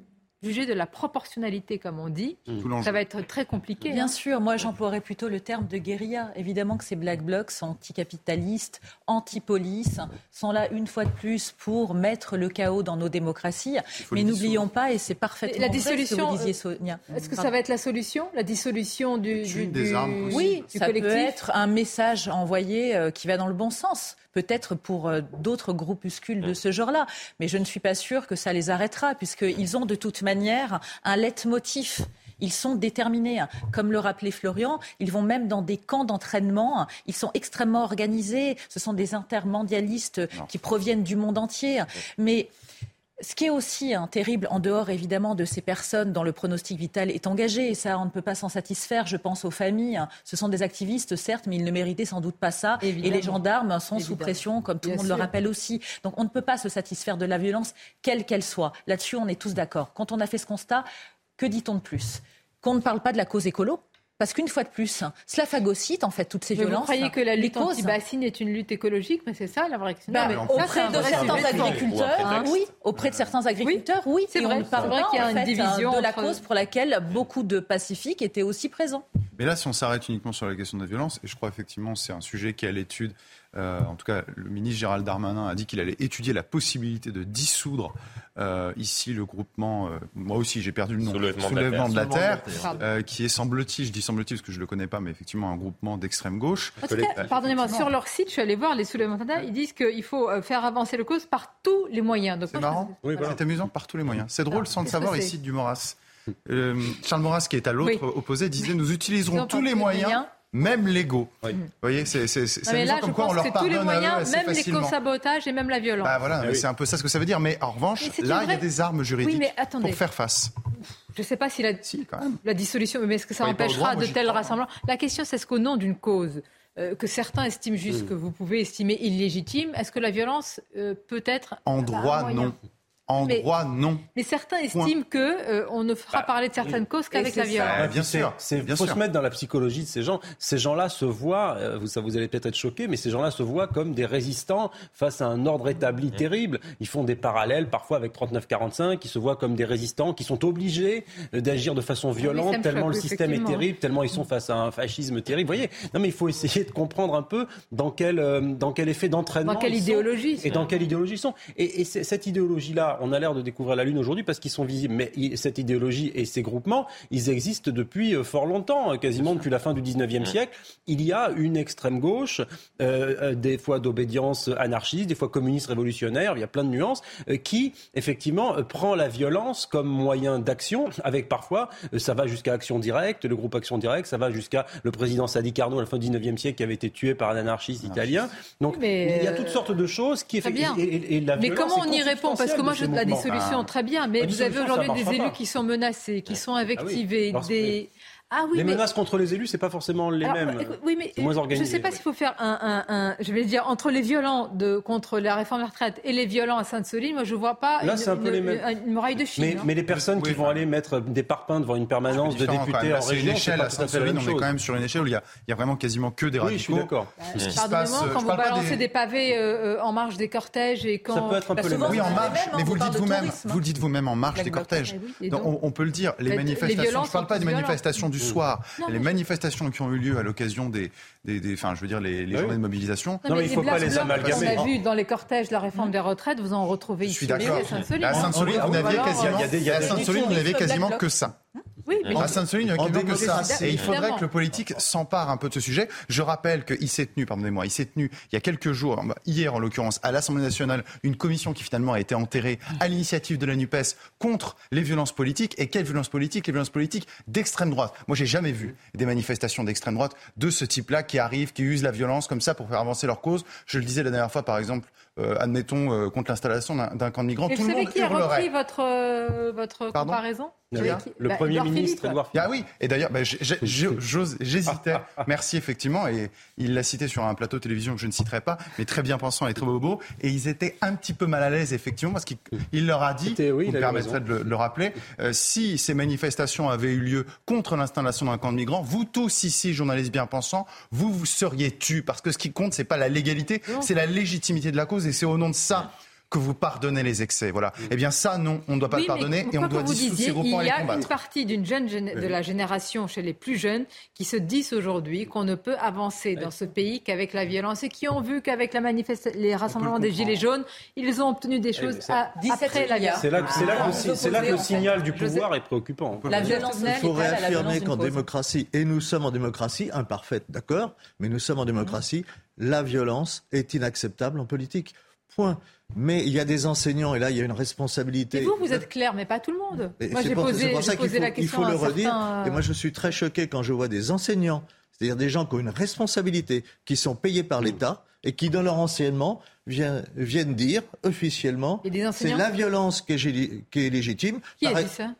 juger de la proportionnalité, comme on dit. Mmh. Ça va être très compliqué. Bien hein. sûr, moi j'emploierais plutôt le terme de guérilla. Évidemment que ces Black Blocs anticapitalistes, anti-police, sont là une fois de plus pour mettre le chaos dans nos démocraties. Mais n'oublions pas, et c'est parfaitement La vrai ce que dissolution, vous disiez, euh, Sonia. Est-ce que ça va être la solution? La dissolution du, du, des du- armes oui, du ça collectif? peut être un message envoyé euh, qui va dans le bon sens, peut-être pour euh, d'autres groupuscules de ce genre-là. Mais je ne suis pas sûre que ça les arrêtera, puisqu'ils ont de toute manière un leitmotiv. Ils sont déterminés. Comme le rappelait Florian, ils vont même dans des camps d'entraînement. Ils sont extrêmement organisés. Ce sont des intermondialistes qui proviennent du monde entier. Mais ce qui est aussi hein, terrible, en dehors évidemment de ces personnes dont le pronostic vital est engagé, et ça on ne peut pas s'en satisfaire, je pense aux familles, hein. ce sont des activistes certes, mais ils ne méritaient sans doute pas ça, et les gendarmes sont sous pression, comme tout Bien le monde le rappelle aussi. Donc on ne peut pas se satisfaire de la violence, quelle qu'elle soit. Là-dessus on est tous d'accord. Quand on a fait ce constat, que dit-on de plus? Qu'on ne parle pas de la cause écolo parce qu'une fois de plus, cela phagocyte en fait toutes ces Mais violences. vous croyez que la lutte anti-bassine est une lutte écologique Mais c'est ça la vraie question. Bah, auprès de certains agriculteurs, Hein oui, auprès de certains agriculteurs, oui, c'est vrai, vrai qu'il y a une fait, division de la entre- cause pour laquelle beaucoup de pacifiques étaient aussi présents. Mais là, si on s'arrête uniquement sur la question de la violence, et je crois effectivement c'est un sujet qui est à l'étude, euh, en tout cas le ministre Gérald Darmanin a dit qu'il allait étudier la possibilité de dissoudre euh, ici le groupement, euh, moi aussi j'ai perdu le nom, Soulèvement de la Terre. de la Soulèvement de la Terre, euh, qui est semble-t-il, je dis semble-t-il parce que je ne le connais pas, mais effectivement un groupement d'extrême gauche. Pardonnez-moi, sur leur site, je suis allée voir les soulèvements de la Terre, ils disent qu'il faut faire avancer le cause par tous les moyens. C'est marrant. C'est amusant par tous les moyens. C'est drôle sans le savoir que et c'est cite du Maurras. Euh, Charles Maurras, qui est à l'autre Oui. opposé, disait Nous Ils utiliserons tous les tous les moyens, moyens. Même légaux. Vous voyez, c'est là, je comme quoi on pense leur que tous les pardonne à eux moyens, assez même les sabotages et même la violence. Bah voilà, mais c'est un peu ça ce que ça veut dire. Mais en revanche, Mais là, il y a des armes juridiques Oui, mais pour faire face. Je ne sais pas si la, la dissolution, mais est-ce que ça empêchera droit, de tels rassemblements? La question, c'est est-ce qu'au nom d'une cause euh, que certains estiment juste, que vous pouvez estimer illégitime, est-ce que la violence euh, peut être En un droit, moyen? non. En Mais- droit, non. Mais certains Point. estiment que euh, on ne fera parler de certaines causes qu'avec la violence. Bah, bien C'est- sûr, C'est bien faut sûr. se mettre dans la psychologie de ces gens. Ces gens-là se voient, euh, vous, ça vous allez peut-être être choqués, mais ces gens-là se voient comme des résistants face à un ordre établi terrible. Ils font des parallèles parfois avec 39-45, ils se voient comme des résistants qui sont obligés euh, d'agir de façon violente me tellement choque, le système est terrible, tellement ils sont face à un fascisme terrible. Vous voyez Non, mais il faut essayer de comprendre un peu dans quel euh, dans quel effet d'entraînement Dans quelle ils sont idéologie, et dans quelle idéologie ils sont. Et, et c'est- cette idéologie-là, on a l'air de découvrir la lune aujourd'hui parce qu'ils sont visibles. Mais cette idéologie et ces groupements, ils existent depuis euh, fort longtemps, euh, quasiment depuis la fin du 19e siècle. Il y a une extrême gauche, euh, des fois d'obédience anarchiste, des fois communiste révolutionnaire, il y a plein de nuances, euh, qui effectivement euh, prend la violence comme moyen d'action, avec parfois, euh, ça va jusqu'à Action Directe, le groupe Action Directe, ça va jusqu'à le président Sadi Carnot à la fin du 19e siècle qui avait été tué par un anarchiste italien. Donc mais, il y a toutes sortes de choses qui bien. et, et- et la mais comment on y répond? Parce que moi, je, de la dissolution, Ah. très bien, mais vous avez aujourd'hui des élus qui sont menacés, qui sont Ah oui. invectivés, Lorsque- des... Ah oui, les mais... menaces contre les élus, c'est pas forcément les Alors, mêmes. oui, mais moins je organisé. ne sais pas s'il faut faire un, un- un- je vais dire, entre les violents de, contre la réforme des retraites et les violents à Sainte-Soline, moi je vois pas Là, une, un peu une- les mêmes. une muraille de Chine. Mais, hein. mais les personnes qui vont aller mettre des parpaings devant une permanence de Différent, quand députés en une région, c'est échelle pas à tout à fait la Sainte-Soline, on est quand même sur une échelle où il y a, il y a vraiment quasiment que des Oui, radicaux. je suis d'accord. Se Pardonnez-moi, euh, quand je vous balancez des- pavés euh, euh, en marge des cortèges et quand... Ça peut être un Bah, peu les souvent, mêmes. Oui, en marge, mais hein, vous le dites de vous-même, tourisme. vous le dites vous-même en marge des cortèges. Eh oui, donc on, peut le dire, les, manifestations. je ne parle pas des manifestations du soir, Non, les manifestations qui ont eu lieu à l'occasion des, des, des- enfin, je veux dire, les, les Oui. journées de mobilisation. Non, mais il faut Black pas les amalgamer. qu'on a vu dans les cortèges de la réforme des retraites, vous en retrouvez Je ici suis d'accord. à Sainte-Soline. À Sainte-Soline, vous Ou n'aviez quasiment, que ça. Oui, mais À Sainte-Soline, il n'y a que ça. Et il faudrait que le politique s'empare un peu de ce sujet. Je rappelle qu'il s'est tenu, pardonnez-moi, il s'est tenu il y a quelques jours, hier en l'occurrence, à l'Assemblée nationale, une commission qui finalement a été enterrée à l'initiative de la NUPES contre les violences politiques. Et quelles violences politiques? Les violences politiques d'extrême droite. Moi, j'ai jamais vu des manifestations d'extrême droite de ce type-là qui arrivent, qui usent la violence comme ça pour faire avancer leur cause. Je le disais la dernière fois, par exemple, admettons, euh, contre l'installation d'un camp de migrants. Et Tout vous le savez monde qui a repris votre, euh, votre Pardon comparaison Le- Qui- le bah, Premier ministre Philippe. Edouard Ah oui, et d'ailleurs, bah, j'hésitais. Merci effectivement, et il l'a cité sur un plateau de télévision que je ne citerai pas, mais très bien pensant et très bobo. Et ils étaient un petit peu mal à l'aise effectivement parce qu'il il leur a dit, oui, vous me permettrez de le, rappeler, euh, si ces manifestations avaient eu lieu contre l'installation d'un camp de migrants, vous tous ici, journalistes bien pensants, vous vous seriez tus parce que ce qui compte, c'est pas la légalité, c'est la légitimité de la cause, et c'est au nom de ça que vous pardonnez les excès. Voilà. Eh bien, ça, non, on ne doit pas le pardonner et on doit dissoudre ces groupements Il y a une partie d'une jeune de la génération chez les plus jeunes qui se disent aujourd'hui qu'on ne peut avancer dans ce pays qu'avec la violence et qui ont vu qu'avec la les rassemblements des Gilets jaunes, ils ont obtenu des choses à, après la violence. C'est là, que le signal du pouvoir est préoccupant. La violence Il faut réaffirmer qu'en démocratie, et nous sommes en démocratie, imparfaite, d'accord, mais nous sommes en démocratie, la violence est inacceptable en politique. Point. Mais il y a des enseignants, et là, il y a une responsabilité. Et vous, vous êtes clair, mais pas tout le monde. moi, j'ai posé, posé la question. Il faut le redire. Et moi, je suis très choqué quand je vois des enseignants, c'est-à-dire des gens qui ont une responsabilité, qui sont payés par l'État et qui, dans leur enseignement, viennent, viennent dire officiellement c'est la violence qui est, qui est légitime. Qui a dit ça?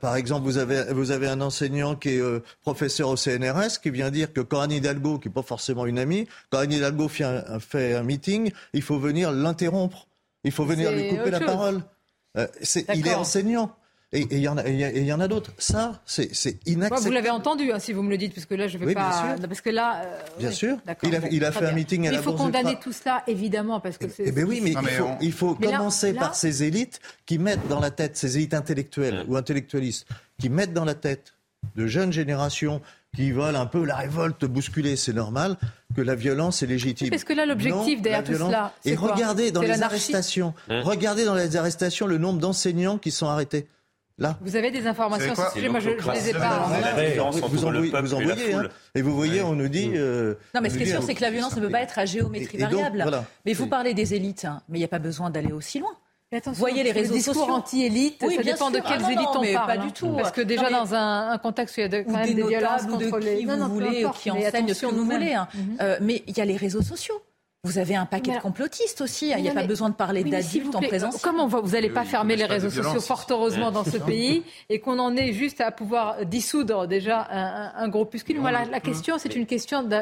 Par exemple, vous avez, vous avez un enseignant qui est euh, professeur au CNRS qui vient dire que quand Anne Hidalgo, qui n'est pas forcément une amie, quand Anne Hidalgo fait un, fait un meeting, il faut venir l'interrompre. Il faut venir lui couper la parole. Euh, il est enseignant. Et il y en a, il y en a d'autres. Ça, c'est inacceptable. vous l'avez entendu, hein, si vous me le dites, parce que là, je ne vais pas. Bien parce que là. Euh, bien sûr. Il a, il a fait un meeting à mais la Il faut condamner tout cela, évidemment, parce que c'est. Eh bien oui, mais, il faut, il faut commencer par ces élites qui mettent dans la tête, ces élites intellectuelles ou intellectualistes, qui mettent dans la tête de jeunes générations qui veulent un peu la révolte bousculer, c'est normal, que la violence est légitime. Parce que là, l'objectif derrière tout cela, Et regardez dans les arrestations, regardez dans les arrestations le nombre d'enseignants qui sont arrêtés. Là. Vous avez des informations sur ce Moi, je ne les ai pas. Vous envoyez, vous envoyez hein. et vous voyez, on nous dit. Euh, non, mais ce qui est sûr, c'est que la violence ne peut pas être à géométrie variable. Mais vous parlez des élites, hein, mais il n'y a pas besoin d'aller aussi loin. Vous voyez les réseaux sociaux anti-élites, oui, ça dépend de quelles ah élites on parle. Pas du tout. Parce que déjà dans un, contexte où il y a de, quand même des, violences contre les... vous voulez, qui enseignent ce que vous voulez. Hein. Mhm. Euh, mais il y a les réseaux sociaux. Vous avez un paquet de complotistes aussi. Il n'y a pas besoin de parler d'adultes en présence. Comment vous n'allez pas fermer les réseaux sociaux, fort heureusement, dans ce pays, et qu'on en ait juste à pouvoir dissoudre déjà un, un groupuscule Moi, la question, c'est une question de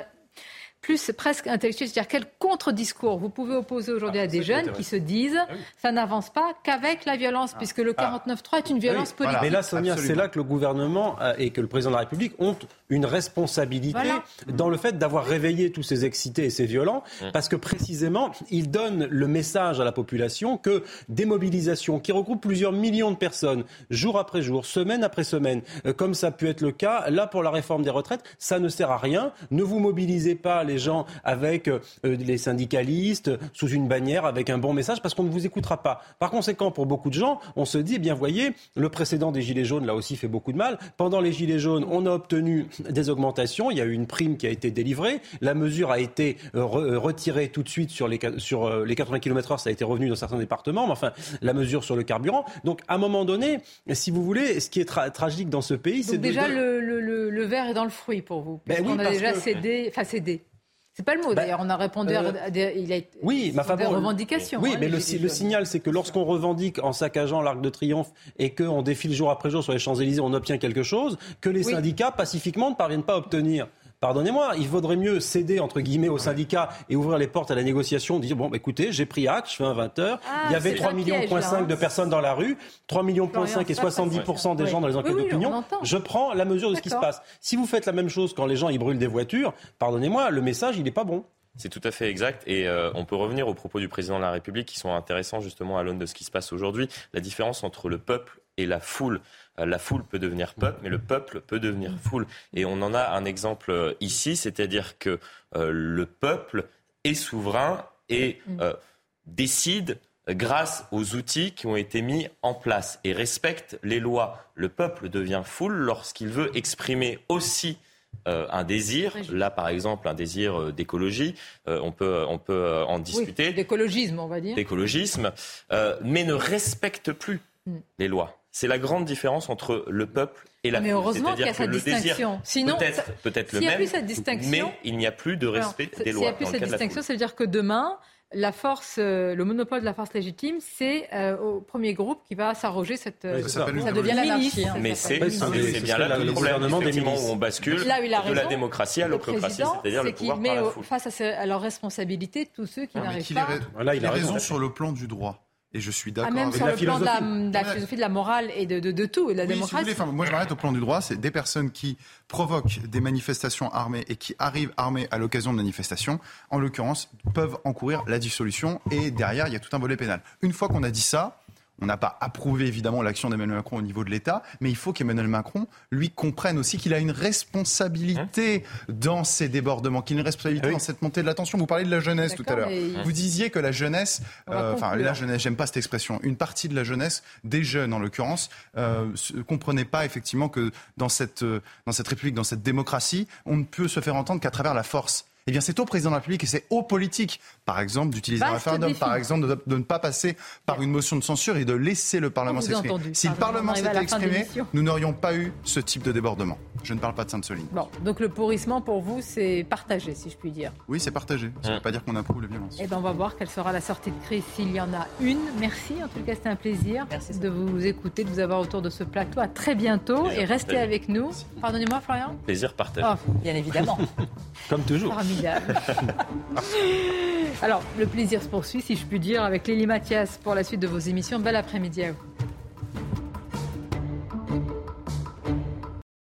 plus presque intellectuel, c'est-à-dire quel contre-discours vous pouvez opposer aujourd'hui ah, à des jeunes qui se disent ah ça n'avance pas qu'avec la violence, ah. puisque le 49-3 est une violence politique. Mais là, Sonia, c'est là que le gouvernement euh, et que le président de la République ont une responsabilité dans le fait d'avoir réveillé tous ces excités et ces violents, parce que précisément, ils donnent le message à la population que des mobilisations qui regroupent plusieurs millions de personnes, jour après jour, semaine après semaine, euh, comme ça a pu être le cas, là pour la réforme des retraites, ça ne sert à rien. Ne vous mobilisez pas les gens avec euh, les syndicalistes, sous une bannière, avec un bon message, parce qu'on ne vous écoutera pas. Par conséquent, pour beaucoup de gens, on se dit, eh bien voyez, le précédent des Gilets jaunes, là aussi, fait beaucoup de mal. Pendant les Gilets jaunes, on a obtenu des augmentations, il y a eu une prime qui a été délivrée, la mesure a été euh, euh, retirée tout de suite sur les, sur les 80 km/h, ça a été revenu dans certains départements, mais enfin, la mesure sur le carburant. Donc, à un moment donné, si vous voulez, ce qui est tragique dans ce pays, c'est déjà le, le, le, verre est dans le fruit pour vous. Ben on a déjà cédé, enfin cédé. C'est pas le mot. Bah, D'ailleurs, on a répondu à, euh, des, il a, oui, ma des revendications. Oui, hein, mais le, le, signal, c'est que lorsqu'on revendique en saccageant l'Arc de Triomphe et qu'on défile jour après jour sur les Champs-Élysées, on obtient quelque chose que les syndicats pacifiquement ne parviennent pas à obtenir pardonnez-moi, il vaudrait mieux céder entre guillemets aux syndicats et ouvrir les portes à la négociation, dire bon, bah, écoutez, j'ai pris acte, je fais un 20h, ah, il y avait 3 millions point 5 de personnes dans la rue, 3 millions point 5 et 70% des gens dans les enquêtes d'opinion, je prends la mesure de ce qui se passe. Si vous faites la même chose quand les gens ils brûlent des voitures, pardonnez-moi, le message il n'est pas bon. C'est tout à fait exact. Et euh, on peut revenir aux propos du président de la République qui sont intéressants justement à l'aune de ce qui se passe aujourd'hui. La différence entre le peuple et la foule. Euh, la foule peut devenir peuple, mais le peuple peut devenir foule. Et on en a un exemple euh, ici, c'est-à-dire que le peuple est souverain et décide grâce aux outils qui ont été mis en place et respecte les lois. Le peuple devient foule lorsqu'il veut exprimer aussi euh, un désir, là par exemple un désir euh, d'écologie, euh, on peut, on peut en discuter. d'écologisme, on va dire. D'écologisme, mais ne respecte plus hmm. les lois. C'est la grande différence entre le peuple et la Mais heureusement qu'il y a cette distinction. Sinon, peut-être peut le même, mais il n'y a plus de respect des lois. S'il n'y a plus cette distinction, ça veut dire que demain, la force, euh, le monopole de la force légitime, c'est euh, au premier groupe qui va s'arroger cette. Euh, ça, devient l'anarchie. Hein, mais c'est bien là le problème effectivement où on bascule de la démocratie à l'ocratie, c'est-à-dire le pouvoir met par la foule. face à, leur responsabilité tous ceux qui n'arrivent pas. il a raison sur le plan du droit. Et je suis Ah, d'accord même avec sur la le plan de la, philosophie. de la philosophie, de la morale et de, de, de tout, et de la Oui, si vous démocratie. voulez, enfin, moi, je m'arrête au plan du droit. C'est des personnes qui provoquent des manifestations armées et qui arrivent armées à l'occasion de manifestations, en l'occurrence, peuvent encourir la dissolution. Et derrière, il y a tout un volet pénal. Une fois qu'on a dit ça, on n'a pas approuvé évidemment l'action d'Emmanuel Macron au niveau de l'État, mais il faut qu'Emmanuel Macron, lui, comprenne aussi qu'il a une responsabilité dans ces débordements, qu'il a une responsabilité dans cette montée de la tension. Vous parlez de la jeunesse tout à l'heure. mais- Vous disiez que la jeunesse, euh, enfin la jeunesse, j'aime pas cette expression, une partie de la jeunesse, des jeunes en l'occurrence, euh, ne comprenaient pas effectivement que dans cette, euh, dans cette République, dans cette démocratie, on ne peut se faire entendre qu'à travers la force. Eh bien, c'est au président de la République et c'est aux politiques, par exemple, d'utiliser un référendum, défi. par exemple, de, de ne pas passer par une motion de censure et de laisser le Parlement s'exprimer. entendu. Si le Pardon, Parlement s'était exprimé, nous n'aurions pas eu ce type de débordement. Je ne parle pas de Sainte-Soline. Bon, donc le pourrissement pour vous, c'est partagé, si je puis dire. Oui, c'est partagé. Ça ne veut pas dire qu'on approuve la violence. Eh ben, on va voir quelle sera la sortie de crise s'il y en a une. Merci, en tout cas, c'était un plaisir de vous écouter, de vous avoir autour de ce plateau. À très bientôt Plaisir et restez partagé. avec nous. Pardonnez-moi, Florian. Plaisir partagé. Oh, Bien évidemment. Comme toujours. Formidable. Alors, le plaisir se poursuit, si je puis dire, avec Lélie Mathias pour la suite de vos émissions. Bel après-midi à vous.